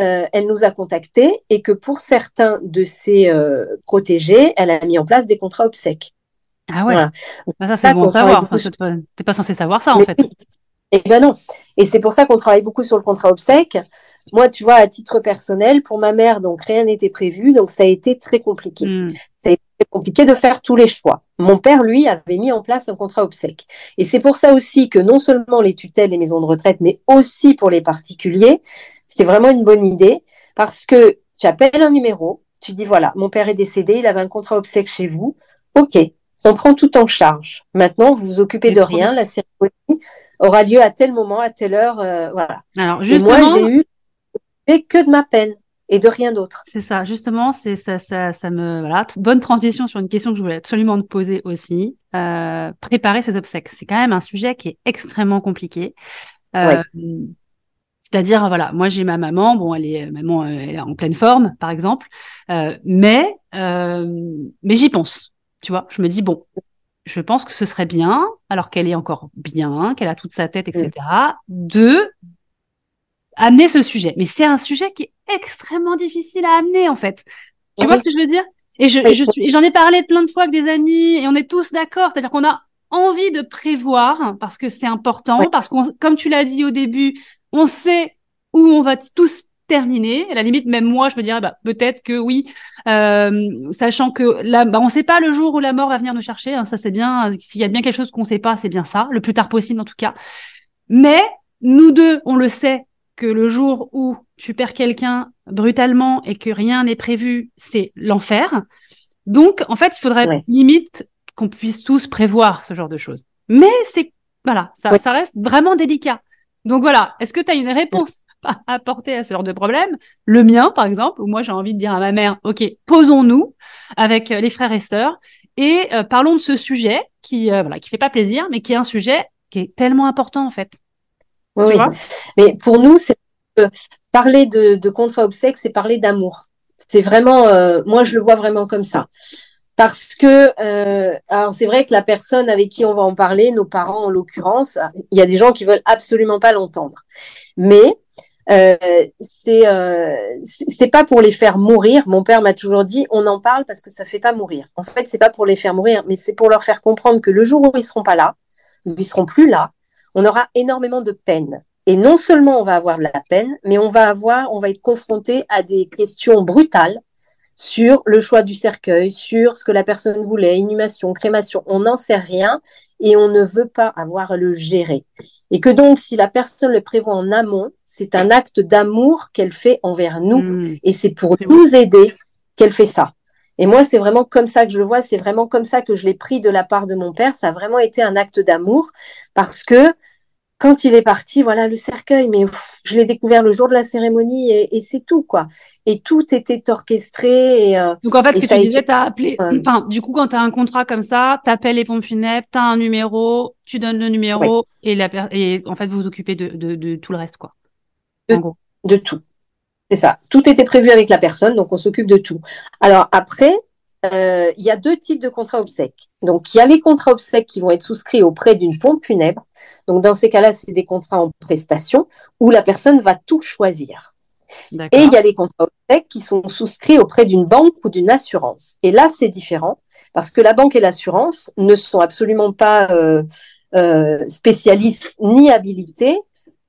euh, elle nous a contactés et que pour certains de ses euh, protégés, elle a mis en place des contrats obsèques. Ah ouais. Bah, ça, c'est bon savoir. T'es pas censé savoir ça, en fait. Eh ben non. Et c'est pour ça qu'on travaille beaucoup sur le contrat obsèque. Moi, tu vois, à titre personnel, pour ma mère, donc rien n'était prévu, donc ça a été très compliqué. Hmm. Ça a été compliqué de faire tous les choix. Mon père, lui, avait mis en place un contrat obsèque. Et c'est pour ça aussi que non seulement les tutelles, les maisons de retraite, mais aussi pour les particuliers, c'est vraiment une bonne idée parce que tu appelles un numéro, tu dis voilà, mon père est décédé, il avait un contrat obsèque chez vous. Ok, on prend tout en charge. Maintenant, vous vous occupez de rien, la cérémonie aura lieu à tel moment, à telle heure, euh, voilà. Alors justement, moi j'ai eu que de ma peine et de rien d'autre. C'est ça, justement, c'est ça, ça, ça me voilà, bonne transition sur une question que je voulais absolument te poser aussi. Euh, préparer ses obsèques, c'est quand même un sujet qui est extrêmement compliqué. Euh, C'est-à-dire, voilà, moi j'ai ma maman, bon, elle est maman, elle est en pleine forme, par exemple, euh, mais mais j'y pense. Tu vois, je me dis bon, je pense que ce serait bien, alors qu'elle est encore bien, qu'elle a toute sa tête, etc., de amener ce sujet. Mais c'est un sujet qui est extrêmement difficile à amener, en fait. Tu vois ce que je veux dire? Et je, je suis, j'en ai parlé plein de fois avec des amis, et on est tous d'accord. C'est-à-dire qu'on a envie de prévoir parce que c'est important, parce qu'on, comme tu l'as dit au début, on sait où on va tous terminé. À la limite, même moi, je me dirais, bah, peut-être que oui, euh, sachant que là, bah, on ne sait pas le jour où la mort va venir nous chercher. Hein, ça, c'est bien. S'il y a bien quelque chose qu'on ne sait pas, c'est bien ça, le plus tard possible en tout cas. Mais nous deux, on le sait que le jour où tu perds quelqu'un brutalement et que rien n'est prévu, c'est l'enfer. Donc, en fait, il faudrait limite qu'on puisse tous prévoir ce genre de choses. Mais c'est voilà, ça, ça reste vraiment délicat. Donc voilà, est-ce que tu as une réponse apporter à ce genre de problème. Le mien, par exemple, où moi j'ai envie de dire à ma mère, OK, posons-nous avec euh, les frères et sœurs et euh, parlons de ce sujet qui, euh, voilà, qui fait pas plaisir, mais qui est un sujet qui est tellement important en fait. Oui, mais pour nous, c'est parler de, de contrat obsèque, c'est parler d'amour. C'est vraiment, moi je le vois vraiment comme ça parce que alors c'est vrai que la personne avec qui on va en parler, nos parents en l'occurrence, il y a des gens qui veulent absolument pas l'entendre. Mais euh, c'est euh, c'est pas pour les faire mourir. Mon père m'a toujours dit on en parle parce que ça fait pas mourir. En fait, c'est pas pour les faire mourir, mais c'est pour leur faire comprendre que le jour où ils seront pas là, où ils seront plus là, on aura énormément de peine. Et non seulement on va avoir de la peine, mais on va avoir, on va être confronté à des questions brutales sur le choix du cercueil, sur ce que la personne voulait, inhumation, crémation, on n'en sait rien et on ne veut pas avoir à le gérer. Et que donc, si la personne le prévoit en amont, c'est un acte d'amour qu'elle fait envers nous mmh. et c'est pour nous aider qu'elle fait ça. Et moi, c'est vraiment comme ça que je le vois, c'est vraiment comme ça que je l'ai pris de la part de mon père. Ça a vraiment été un acte d'amour parce que quand il est parti, voilà le cercueil, mais je l'ai découvert le jour de la cérémonie et, c'est tout, quoi. Et tout était orchestré. Et, euh, Donc en fait, ce que tu disais, t'as appelé, enfin, du coup, quand tu as un contrat comme ça, tu appelles les pompes funèbres, tu as un numéro, tu donnes le numéro et, la, et en fait, vous vous occupez de, de, tout le reste, quoi. De, de tout. C'est ça. Tout était prévu avec la personne, donc on s'occupe de tout. Alors après, euh, il y a deux types de contrats obsèques. Donc, il y a les contrats obsèques qui vont être souscrits auprès d'une pompe funèbre. Donc, dans ces cas-là, c'est des contrats en prestation où la personne va tout choisir. Et il y a les contrats obsèques qui sont souscrits auprès d'une banque ou d'une assurance. Et là, c'est différent parce que la banque et l'assurance ne sont absolument pas euh, euh, spécialistes ni habilités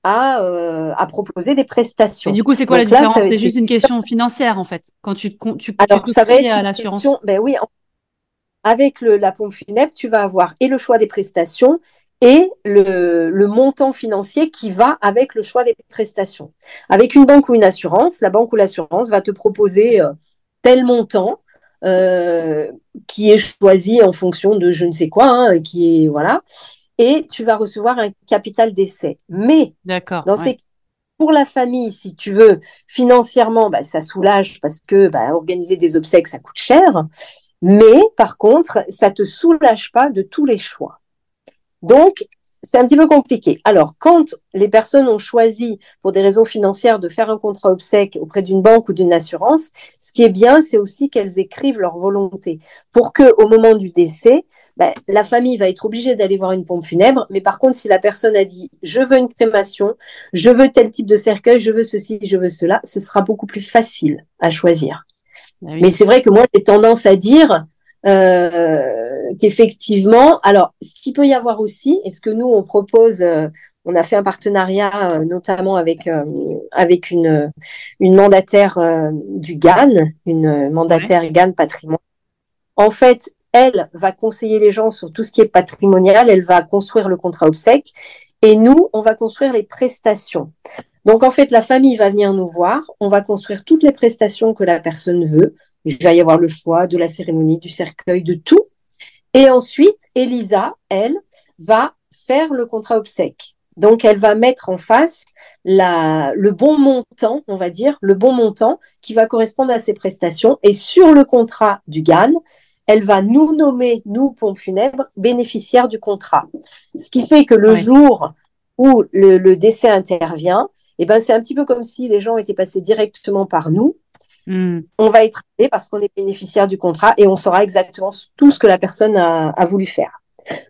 à, euh, à proposer des prestations. Et du coup, c'est quoi la différence? C'est juste une question financière, en fait. Quand tu, tu, Alors, ça va être à l'assurance. Ben oui, avec le, la pompe funèbre, tu vas avoir et le choix des prestations et le, montant financier qui va avec le choix des prestations. Avec une banque ou une assurance, la banque ou l'assurance va te proposer euh, tel montant euh, qui est choisi en fonction de je ne sais quoi, hein, qui est voilà, et tu vas recevoir un capital d'essai. Mais dans ces pour la famille, si tu veux, financièrement, bah, ça soulage parce que bah, organiser des obsèques, ça coûte cher. Mais par contre, ça te soulage pas de tous les choix. Donc, c'est un petit peu compliqué. Alors, quand les personnes ont choisi, pour des raisons financières, de faire un contrat obsèque auprès d'une banque ou d'une assurance, ce qui est bien, c'est aussi qu'elles écrivent leur volonté pour que, au moment du décès, ben, la famille va être obligée d'aller voir une pompe funèbre. Mais par contre, si la personne a dit, je veux une crémation, je veux tel type de cercueil, je veux ceci, je veux cela, ce sera beaucoup plus facile à choisir. Ah Mais c'est vrai que moi, j'ai tendance à dire, euh, qu'effectivement, alors ce qu'il peut y avoir aussi, et ce que nous on propose, euh, on a fait un partenariat euh, notamment avec avec une une mandataire du GAN, une mandataire GAN patrimoine. En fait, elle va conseiller les gens sur tout ce qui est patrimonial, elle va construire le contrat obsèque, et nous on va construire les prestations. Donc en fait, la famille va venir nous voir, on va construire toutes les prestations que la personne veut. Il va y avoir le choix de la cérémonie, du cercueil, de tout. Et ensuite, Elisa, elle, va faire le contrat obsèque. Donc, elle va mettre en face la, le bon montant, on va dire, le bon montant qui va correspondre à ses prestations. Et sur le contrat du GAN, elle va nous nommer, nous, pompes funèbres, bénéficiaires du contrat. Ce qui fait que le jour où le, décès intervient, eh ben, c'est un petit peu comme si les gens étaient passés directement par nous. Hmm. On va être aidé parce qu'on est bénéficiaire du contrat et on saura exactement tout ce que la personne a, voulu faire.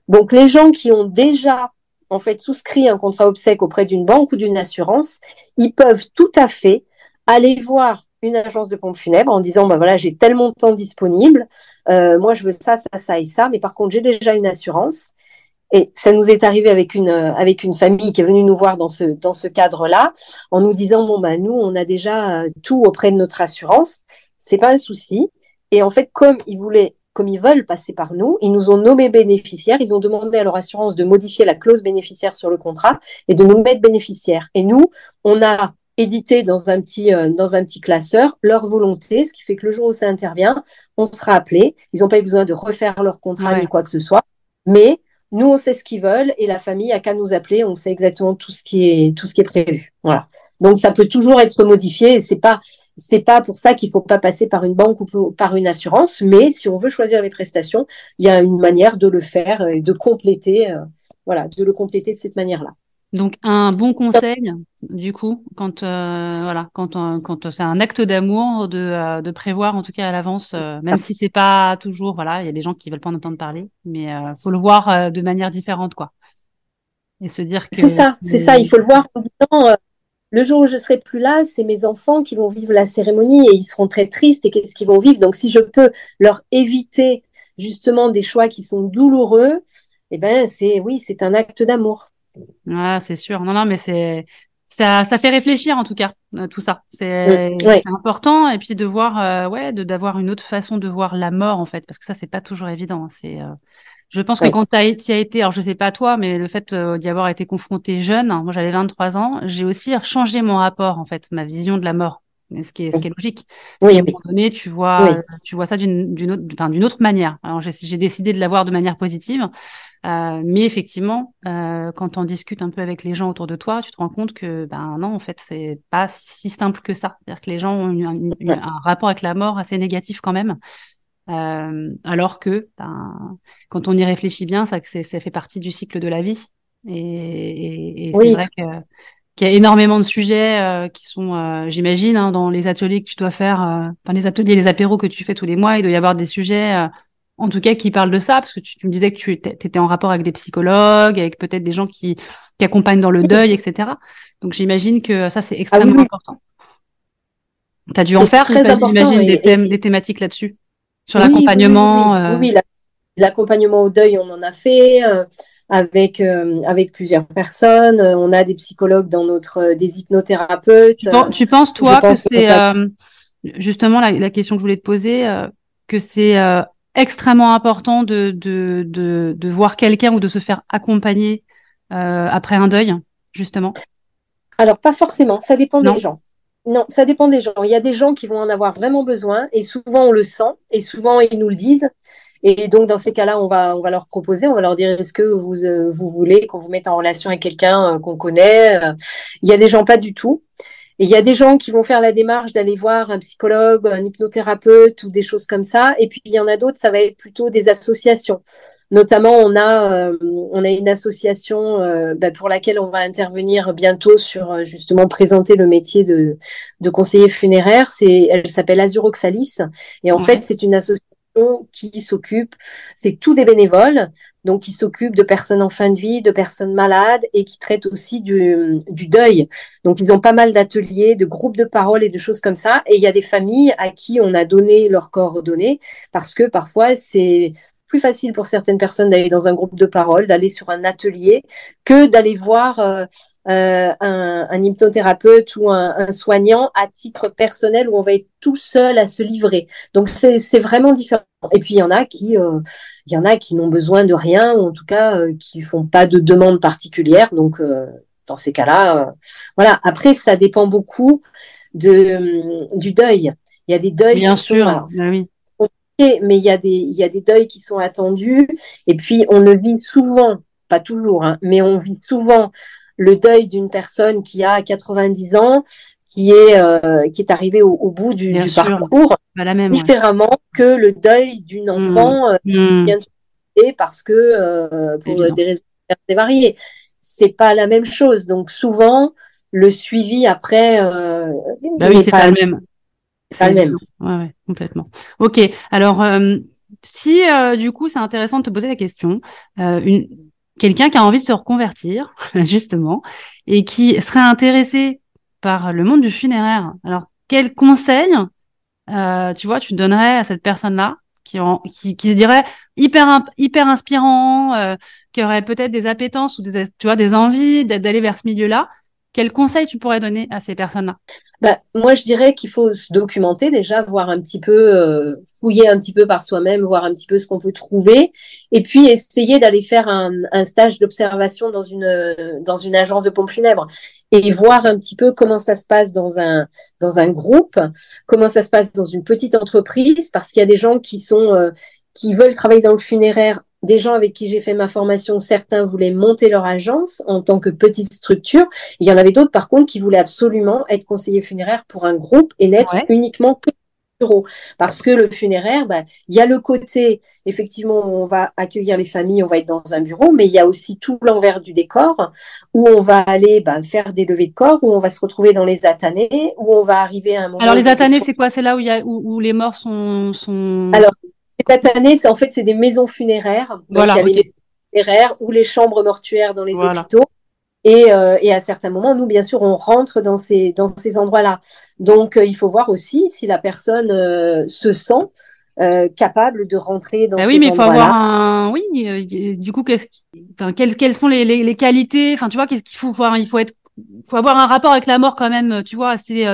Donc, les gens qui ont déjà en fait souscrit un contrat obsèque auprès d'une banque ou d'une assurance, ils peuvent tout à fait aller voir une agence de pompe funèbre en disant bah voilà j'ai tel montant disponible, euh, moi je veux ça ça ça et ça, mais par contre j'ai déjà une assurance et ça nous est arrivé avec une euh, avec une famille qui est venue nous voir dans ce dans ce cadre-là, en nous disant bon bah nous on a déjà euh, tout auprès de notre assurance, c'est pas un souci. Et en fait, comme ils voulaient comme ils veulent passer par nous, ils nous ont nommés bénéficiaires, ils ont demandé à leur assurance de modifier la clause bénéficiaire sur le contrat et de nous mettre bénéficiaires. Et nous, on a édité dans un petit euh, dans un petit classeur leur volonté, ce qui fait que le jour où ça intervient, on sera appelé. Ils n'ont pas eu besoin de refaire leur contrat ni quoi que ce soit, mais nous, on sait ce qu'ils veulent et la famille a qu'à nous appeler. On sait exactement tout ce qui est tout ce qui est prévu. Voilà. Donc ça peut toujours être modifié. Et c'est pas c'est pas pour ça qu'il faut pas passer par une banque ou par une assurance. Mais si on veut choisir les prestations, il y a une manière de le faire et de compléter. Euh, voilà, de le compléter de cette manière-là. Donc un bon conseil, du coup, quand euh, voilà, quand quand c'est un acte d'amour de, euh, de prévoir en tout cas à l'avance, euh, même si c'est pas toujours voilà, il y a des gens qui veulent pas en entendre parler, mais faut le voir de manière différente quoi, et se dire que c'est ça, c'est ça, il faut le voir en disant le jour où je serai plus là, c'est mes enfants qui vont vivre la cérémonie et ils seront très tristes et qu'est-ce qu'ils vont vivre. Donc si je peux leur éviter justement des choix qui sont douloureux, eh ben c'est oui, c'est un acte d'amour. Ah, c'est sûr. Non, non, mais c'est ça, ça fait réfléchir en tout cas euh, tout ça. C'est important et puis de voir, euh, ouais, de d'avoir une autre façon de voir la mort en fait, parce que ça c'est pas toujours évident. Hein. C'est, euh, je pense que quand tu as, as été, alors je sais pas toi, mais le fait d'y avoir été confronté jeune, hein, moi j'avais 23 ans, j'ai aussi changé mon rapport en fait, ma vision de la mort. Ce qui est, ce qui est logique. Oui, à un moment donné, tu vois, tu vois ça d'une, autre, enfin, d'une autre manière. Alors, j'ai, décidé de la voir de manière positive. Euh, mais effectivement, euh, quand on discute un peu avec les gens autour de toi, tu te rends compte que ben non, en fait, c'est pas si simple que ça. C'est-à-dire que les gens ont un, rapport avec la mort assez négatif quand même. Euh, alors que ben, quand on y réfléchit bien, ça, ça fait partie du cycle de la vie. Et, et, c'est vrai que qu'il y a énormément de sujets euh, qui sont, euh, j'imagine, hein, dans les ateliers que tu dois faire, euh, enfin les ateliers, les apéros que tu fais tous les mois, il doit y avoir des sujets en tout cas qui parlent de ça, parce que tu, me disais que tu étais en rapport avec des psychologues, avec peut-être des gens qui, qui accompagnent dans le deuil, etc. Donc j'imagine que ça, c'est ah extrêmement important. Tu as dû en faire, j'imagine, des, thèmes, des thématiques là-dessus, sur l'accompagnement. Oui, l'accompagnement au deuil, on en a fait euh, avec, euh, avec plusieurs personnes. On a des psychologues dans notre, des hypnothérapeutes. Tu, penses, toi, que c'est justement la, la, question que je voulais te poser, que c'est extrêmement important de, de, de, de voir quelqu'un ou de se faire accompagner euh, après un deuil, justement? Alors, pas forcément, ça dépend des gens. Non, ça dépend des gens. Il y a des gens qui vont en avoir vraiment besoin et souvent on le sent et souvent ils nous le disent. Et donc dans ces cas-là, on va on va leur proposer, on va leur dire est-ce que vous euh, vous voulez qu'on vous mette en relation avec quelqu'un euh, qu'on connaît. Il y a des gens pas du tout. Et il y a des gens qui vont faire la démarche d'aller voir un psychologue, un hypnothérapeute ou des choses comme ça. Et puis il y en a d'autres, ça va être plutôt des associations. Notamment, on a, euh, on a une association euh, bah, pour laquelle on va intervenir bientôt sur euh, justement présenter le métier de, de conseiller funéraire. C'est, elle s'appelle Azuroxalis. Et en fait, c'est une association qui s'occupe, c'est tous des bénévoles, donc qui s'occupent de personnes en fin de vie, de personnes malades et qui traitent aussi du, du deuil. Donc ils ont pas mal d'ateliers, de groupes de parole et de choses comme ça. Et il y a des familles à qui on a donné leurs coordonnées parce que parfois c'est plus facile pour certaines personnes d'aller dans un groupe de parole, d'aller sur un atelier, que d'aller voir euh, euh, un, un, hypnothérapeute ou un, un, soignant à titre personnel où on va être tout seul à se livrer. Donc c'est vraiment différent. Et puis il y en a qui, euh, il y en a qui n'ont besoin de rien ou en tout cas euh, qui font pas de demande particulière. Donc dans ces cas-là, voilà. Après ça dépend beaucoup de du deuil. Il y a des deuils. Bien sûr. Oui mais il y, a des, il y a des deuils qui sont attendus. Et puis, on le vit souvent, pas toujours, hein, mais on vit souvent le deuil d'une personne qui a 90 ans, qui est, euh, qui est arrivée au, bout du, du parcours, la même, différemment que le deuil d'une mmh. enfant euh, mmh. qui vient parce que, euh, pour des raisons variées. C'est pas la même chose. Donc, souvent, le suivi après. bah oui, c'est pas, pas le même. C'est le même. Ouais, complètement. Ok. Alors, euh, si euh, du coup, c'est intéressant de te poser la question, euh, quelqu'un qui a envie de se reconvertir, justement, et qui serait intéressé par le monde du funéraire. Alors, quel conseil, tu vois, tu donnerais à cette personne-là qui, se dirait hyper, hyper inspirant, qui aurait peut-être des appétences ou des, tu des envies d'aller vers ce milieu-là quel conseil tu pourrais donner à ces personnes-là? Bah, Moi, je dirais qu'il faut se documenter déjà, voir un petit peu, euh, fouiller un petit peu par soi-même, voir un petit peu ce qu'on peut trouver, et puis essayer d'aller faire un, un stage d'observation dans une dans une agence de pompes funèbres et voir un petit peu comment ça se passe dans un dans un groupe, comment ça se passe dans une petite entreprise, parce qu'il y a des gens qui sont euh, qui veulent travailler dans le funéraire des gens avec qui j'ai fait ma formation, certains voulaient monter leur agence en tant que petite structure. Il y en avait d'autres, par contre, qui voulaient absolument être conseiller funéraire pour un groupe et n'être uniquement que bureau. Parce que le funéraire, bah, il y a le côté, effectivement, où on va accueillir les familles, on va être dans un bureau, mais il y a aussi tout l'envers du décor, où on va aller bah, faire des levées de corps, où on va se retrouver dans les atanés, où on va arriver à un moment... Alors les atanés, c'est quoi? C'est là où, y a, où, les morts sont... sont... Alors, cette année, c'est en fait c'est des maisons funéraires. Donc il y a les maisons funéraires ou les chambres mortuaires dans les hôpitaux. Et, euh, et, à certains moments, nous, bien sûr, on rentre dans ces, dans ces endroits-là. Donc, euh, il faut voir aussi si la personne euh, se sent capable de rentrer dans bah oui, mais il faut avoir un... Oui, du coup, qu'est-ce enfin, quelles, quelles sont les, les, les qualités? Enfin, tu vois, qu'est-ce qu'il faut voir Il faut être, faut avoir un rapport avec la mort quand même, tu vois, assez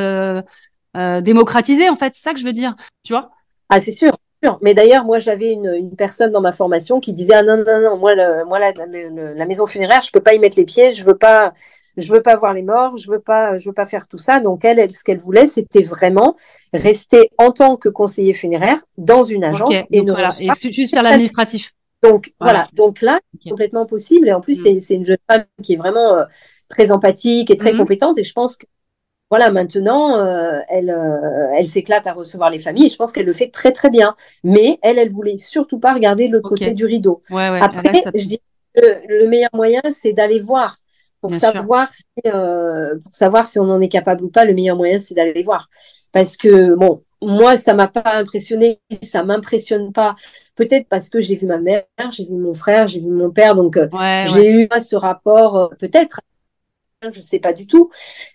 démocratisé, en fait. C'est ça que je veux dire, tu vois? Ah, c'est sûr. Mais d'ailleurs, moi, j'avais une, une, personne dans ma formation qui disait ah non non non, moi, le, moi la, la, maison funéraire, je peux pas y mettre les pieds, je veux pas, je veux pas voir les morts, je veux pas, je veux pas faire tout ça. Donc elle, elle ce qu'elle voulait, c'était vraiment rester en tant que conseiller funéraire dans une agence et ne voilà. et juste faire l'administratif. Donc voilà. donc là, complètement possible. Et en plus, mm. c'est une jeune femme qui est vraiment euh, très empathique et très mm. compétente. Et je pense que voilà, maintenant, euh, elle, euh, elle s'éclate à recevoir les familles et je pense qu'elle le fait très très bien. Mais elle, elle voulait surtout pas regarder l'autre côté du rideau. Après, je dis que le meilleur moyen, c'est d'aller voir pour savoir si, euh, pour savoir si on en est capable ou pas. Le meilleur moyen, c'est d'aller voir parce que bon, moi, ça m'a pas impressionné, ça m'impressionne pas. Peut-être parce que j'ai vu ma mère, j'ai vu mon frère, j'ai vu mon père, donc j'ai eu ce rapport peut-être je sais pas du tout,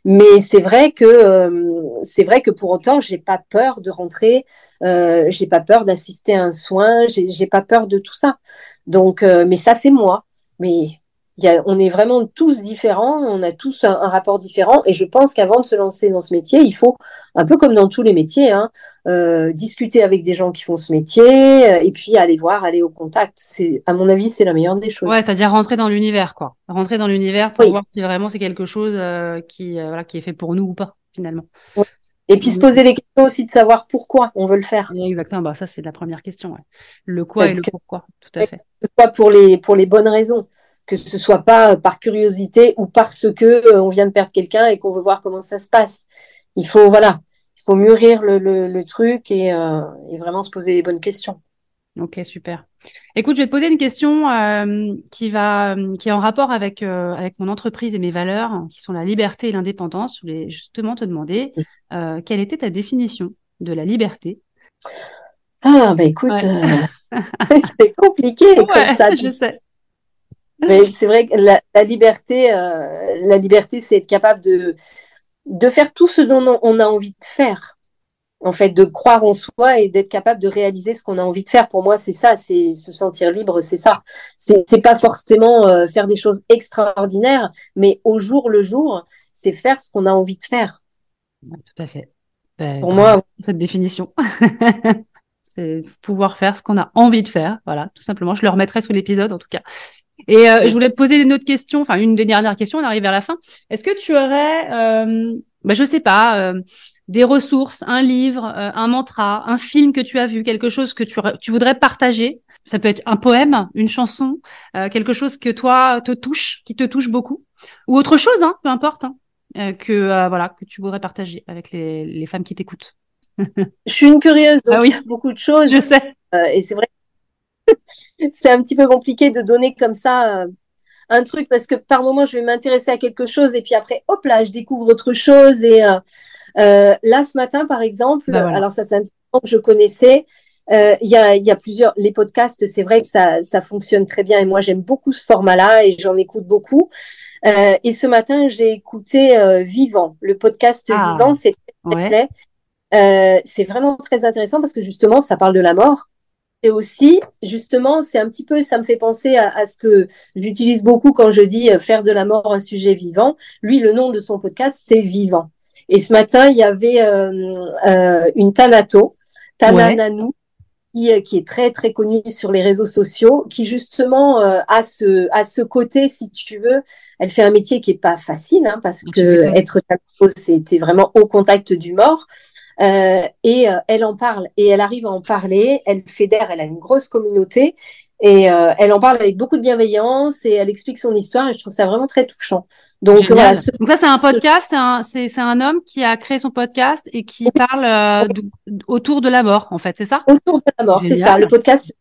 mais c'est vrai que euh, c'est vrai que pour autant j'ai pas peur de rentrer, euh, j'ai pas peur d'assister à un soin, j'ai pas peur de tout ça. Donc, euh, mais ça c'est moi. Mais on est vraiment tous différents, on a tous un, rapport différent. Et je pense qu'avant de se lancer dans ce métier, il faut, un peu comme dans tous les métiers, hein, euh, discuter avec des gens qui font ce métier euh, et puis aller voir, aller au contact. C'est, à mon avis, c'est la meilleure des choses. Ouais, c'est-à-dire rentrer dans l'univers, quoi. Rentrer dans l'univers pour voir si vraiment c'est quelque chose euh, qui, voilà, qui est fait pour nous ou pas, finalement. Et puis se poser les questions aussi de savoir pourquoi on veut le faire. Exactement, bah, ça c'est la première question. Le quoi et le pourquoi, tout à fait. Le quoi pour les, pour les bonnes raisons que ce soit pas par curiosité ou parce que euh, on vient de perdre quelqu'un et qu'on veut voir comment ça se passe. Il faut voilà, il faut mûrir le, le, truc et, euh, et, vraiment se poser les bonnes questions. Ok, super. Écoute, je vais te poser une question euh, qui va, qui est en rapport avec avec mon entreprise et mes valeurs, qui sont la liberté et l'indépendance. Je voulais justement te demander quelle était ta définition de la liberté? Ah bah écoute, c'est compliqué comme ça. Je sais. Mais c'est vrai que la, liberté, euh, la liberté, c'est être capable de, de faire tout ce dont on a envie de faire. En fait, de croire en soi et d'être capable de réaliser ce qu'on a envie de faire. Pour moi, c'est ça, c'est se sentir libre, c'est ça. C'est pas forcément euh, faire des choses extraordinaires, mais au jour le jour, c'est faire ce qu'on a envie de faire. tout à fait. Ben, pour moi, cette définition. c'est pouvoir faire ce qu'on a envie de faire. Voilà, tout simplement. Je le remettrai sous l'épisode, en tout cas. Et euh, je voulais te poser une autre question, enfin une des dernières questions, on arrive vers la fin. Est-ce que tu aurais, euh, bah, je sais pas, euh, des ressources, un livre, euh, un mantra, un film que tu as vu, quelque chose que tu, tu voudrais partager? Ça peut être un poème, une chanson, quelque chose que toi te touche, qui te touche beaucoup, ou autre chose, hein, peu importe, hein, que voilà que tu voudrais partager avec les, les femmes qui t'écoutent? je suis une curieuse, donc ah oui. il y a beaucoup de choses. Je sais. et c'est vrai c'est un petit peu compliqué de donner comme ça euh, un truc parce que par moment je vais m'intéresser à quelque chose et puis après hop là je découvre autre chose et euh, euh, là ce matin par exemple bah, alors ça fait un petit temps que je connaissais il y, a, y, a, plusieurs les podcasts c'est vrai que ça, ça fonctionne très bien et moi j'aime beaucoup ce format là et j'en écoute beaucoup. Et ce matin j'ai écouté Vivant le podcast ah, Vivant c'est c'est vraiment très intéressant parce que justement ça parle de la mort et aussi, justement, c'est un petit peu, ça me fait penser à, ce que j'utilise beaucoup quand je dis euh, faire de la mort un sujet vivant. Lui, le nom de son podcast, c'est Vivant. Et ce matin, il y avait euh, euh, une Tanato, Tana Nanou, qui, est très très connue sur les réseaux sociaux, qui justement a ce a ce côté, si tu veux, elle fait un métier qui est pas facile, hein, parce que être Tanato, c'était vraiment au contact du mort. Euh, et euh, elle en parle et elle arrive à en parler. Elle fédère, elle a une grosse communauté et euh, elle en parle avec beaucoup de bienveillance et elle explique son histoire et je trouve ça vraiment très touchant. Donc, voilà, Donc là, c'est un podcast, c'est un, un, homme qui a créé son podcast et qui parle autour de la mort, en fait, c'est ça? Autour de la mort, c'est ça. Le podcast,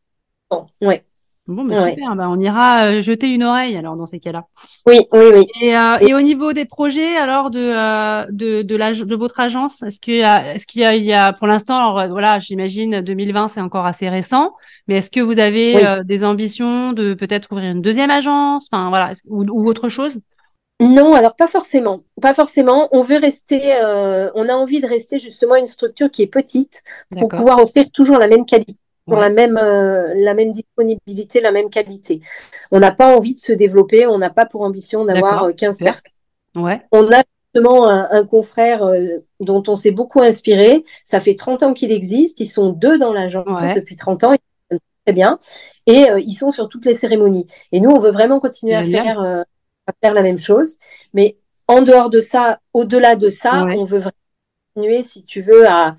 ouais. Bon, bah, super, bah, on ira euh, jeter une oreille alors dans ces cas-là. Oui, oui, oui. Et, euh, et, au niveau des projets alors de euh, de de, la, de votre agence, est-ce qu'il y a est-ce qu'il y a, il y a pour l'instant alors voilà, j'imagine 2020 c'est encore assez récent, mais est-ce que vous avez des ambitions de peut-être ouvrir une deuxième agence, enfin voilà, ou, ou autre chose? Non, alors pas forcément. Pas forcément. On veut rester, on a envie de rester justement une structure qui est petite pour pouvoir offrir toujours la même qualité pour la même euh, la même disponibilité, la même qualité. On n'a pas envie de se développer, on n'a pas pour ambition d'avoir 15 euh, personnes. Ouais. On a justement un, confrère euh, dont on s'est beaucoup inspiré. Ça fait 30 ans qu'il existe, ils sont deux dans l'agence depuis 30 ans, ils très bien et ils sont sur toutes les cérémonies. Et nous on veut vraiment continuer à faire à faire la même chose, mais en dehors de ça, au-delà de ça, on veut vraiment continuer si tu veux à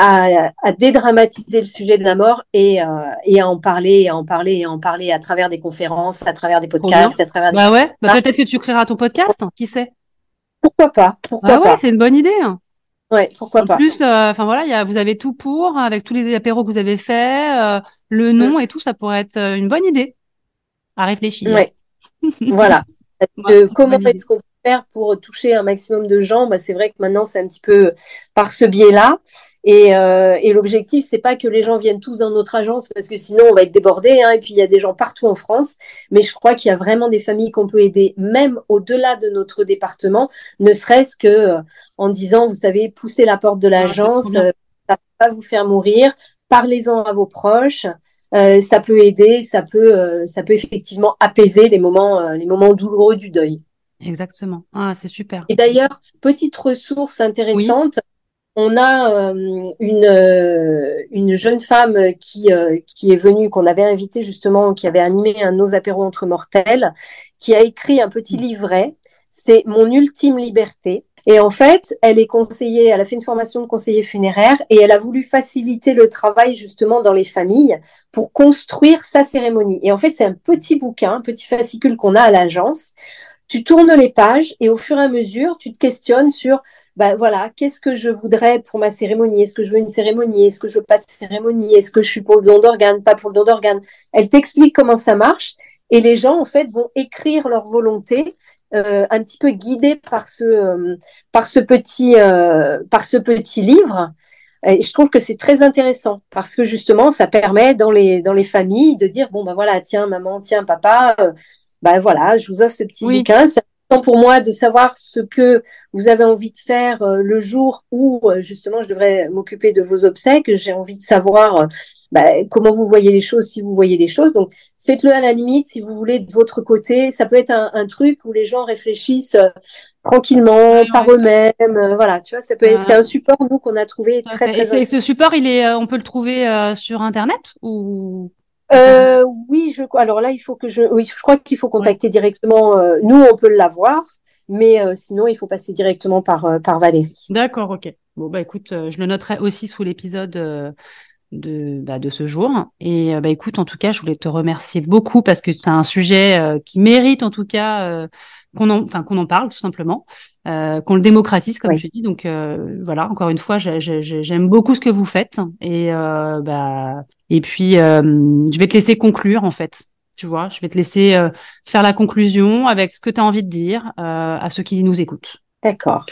à, dédramatiser le sujet de la mort et, euh, et, à en parler, et à en parler, et à en parler à travers des conférences, à travers des podcasts, à travers. Bah ouais, bah peut-être que tu créeras ton podcast, qui sait? Pourquoi pas Pourquoi bah ouais, c'est une bonne idée. Hein. Ouais, pourquoi pas. En plus, euh, enfin voilà, y a, vous avez tout pour, avec tous les apéros que vous avez faits, euh, le nom et tout, ça pourrait être une bonne idée à réfléchir. Ouais. voilà. comment est-ce qu'on faire pour toucher un maximum de gens, bah, c'est vrai que maintenant c'est un petit peu par ce biais-là. Et, euh, et l'objectif, c'est pas que les gens viennent tous dans notre agence parce que sinon on va être débordé. Hein, et puis il y a des gens partout en France. Mais je crois qu'il y a vraiment des familles qu'on peut aider, même au-delà de notre département, ne serait-ce que euh, en disant, vous savez, poussez la porte de l'agence, euh, ça va pas vous faire mourir. Parlez-en à vos proches. ça peut aider, ça peut, ça peut effectivement apaiser les moments, les moments douloureux du deuil. Exactement. Ah, c'est super. Et d'ailleurs, petite ressource intéressante, on a euh, une, euh, une jeune femme qui, euh, qui est venue, qu'on avait invitée justement, qui avait animé un Nos apéros entre mortels, qui a écrit un petit mm. livret. C'est Mon ultime liberté. Et en fait, elle est conseillée, elle a fait une formation de conseiller funéraire et elle a voulu faciliter le travail justement dans les familles pour construire sa cérémonie. Et en fait, c'est un petit bouquin, un petit fascicule qu'on a à l'agence. Tu tournes les pages et au fur et à mesure, tu te questionnes sur bah voilà, qu'est-ce que je voudrais pour ma cérémonie? Est-ce que je veux une cérémonie? Est-ce que je veux pas de cérémonie? Est-ce que je suis pour le don d'organes? Pas pour le don d'organes? Elle t'explique comment ça marche et les gens en fait vont écrire leur volonté euh, un petit peu guidés par ce euh, par ce petit euh, par ce petit livre. Et je trouve que c'est très intéressant parce que justement, ça permet dans les dans les familles de dire bon ben voilà, tiens maman, tiens papa, ben voilà, je vous offre ce petit bouquin, pour moi de savoir ce que vous avez envie de faire euh, le jour où euh, justement je devrais m'occuper de vos obsèques. J'ai envie de savoir euh, bah, comment vous voyez les choses, si vous voyez les choses. Donc faites-le à la limite si vous voulez de votre côté. Ça peut être un, truc où les gens réfléchissent tranquillement par eux-mêmes. voilà, tu vois, ça peut. C'est un support nous qu'on a trouvé très très. Et ce support, il est, on peut le trouver sur internet ou euh, oui, je alors là il faut que je oui, je crois qu'il faut contacter directement euh, nous on peut l'avoir mais euh, sinon il faut passer directement par euh, par Valérie. D'accord, OK. Bon bah écoute, je le noterai aussi sous l'épisode de bah, de ce jour et bah écoute en tout cas, je voulais te remercier beaucoup parce que c'est un sujet qui mérite en tout cas qu'on en, enfin qu'on en parle tout simplement, euh, qu'on le démocratise comme tu dis. Donc euh, voilà, encore une fois, j'aime beaucoup ce que vous faites et euh, bah et puis je vais te laisser conclure en fait. Tu vois, je vais te laisser faire la conclusion avec ce que tu as envie de dire à ceux qui nous écoutent. D'accord.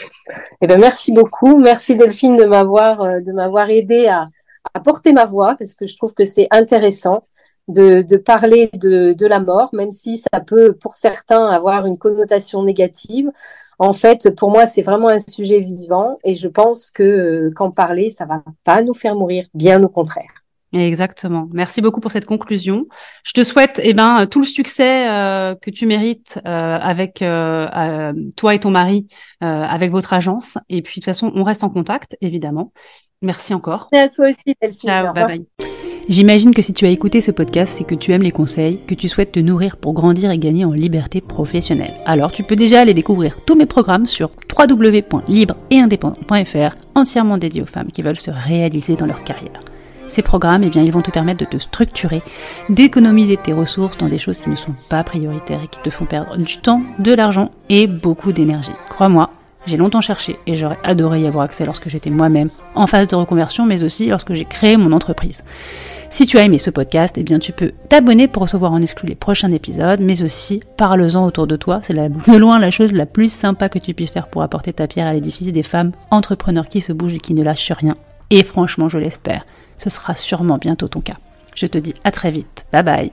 Eh ben merci beaucoup, merci Delphine de m'avoir de m'avoir aidé à, à porter ma voix parce que je trouve que c'est intéressant de, parler de, de, la mort, même si ça peut pour certains avoir une connotation négative. En fait, pour moi, c'est vraiment un sujet vivant et je pense que euh, qu'en parler, ça va pas nous faire mourir, bien au contraire. Exactement. Merci beaucoup pour cette conclusion. Je te souhaite eh ben tout le succès euh, que tu mérites euh, avec toi et ton mari, avec votre agence. Et puis de toute façon, on reste en contact, évidemment. Merci encore. Et à toi aussi, Delphine. Ciao, bye bye. J'imagine que si tu as écouté ce podcast, c'est que tu aimes les conseils, que tu souhaites te nourrir pour grandir et gagner en liberté professionnelle. Alors tu peux déjà aller découvrir tous mes programmes sur www.libre-et-indépendant.fr, entièrement dédiés aux femmes qui veulent se réaliser dans leur carrière. Ces programmes, eh bien, ils vont te permettre de te structurer, d'économiser tes ressources dans des choses qui ne sont pas prioritaires et qui te font perdre du temps, de l'argent et beaucoup d'énergie. Crois-moi, j'ai longtemps cherché et j'aurais adoré y avoir accès lorsque j'étais moi-même en phase de reconversion, mais aussi lorsque j'ai créé mon entreprise. Si tu as aimé ce podcast, eh bien tu peux t'abonner pour recevoir en exclu les prochains épisodes, mais aussi parle-en autour de toi. C'est de loin la chose la plus sympa que tu puisses faire pour apporter ta pierre à l'édifice des femmes entrepreneurs qui se bougent et qui ne lâchent rien. Et franchement, je l'espère, ce sera sûrement bientôt ton cas. Je te dis à très vite. Bye bye.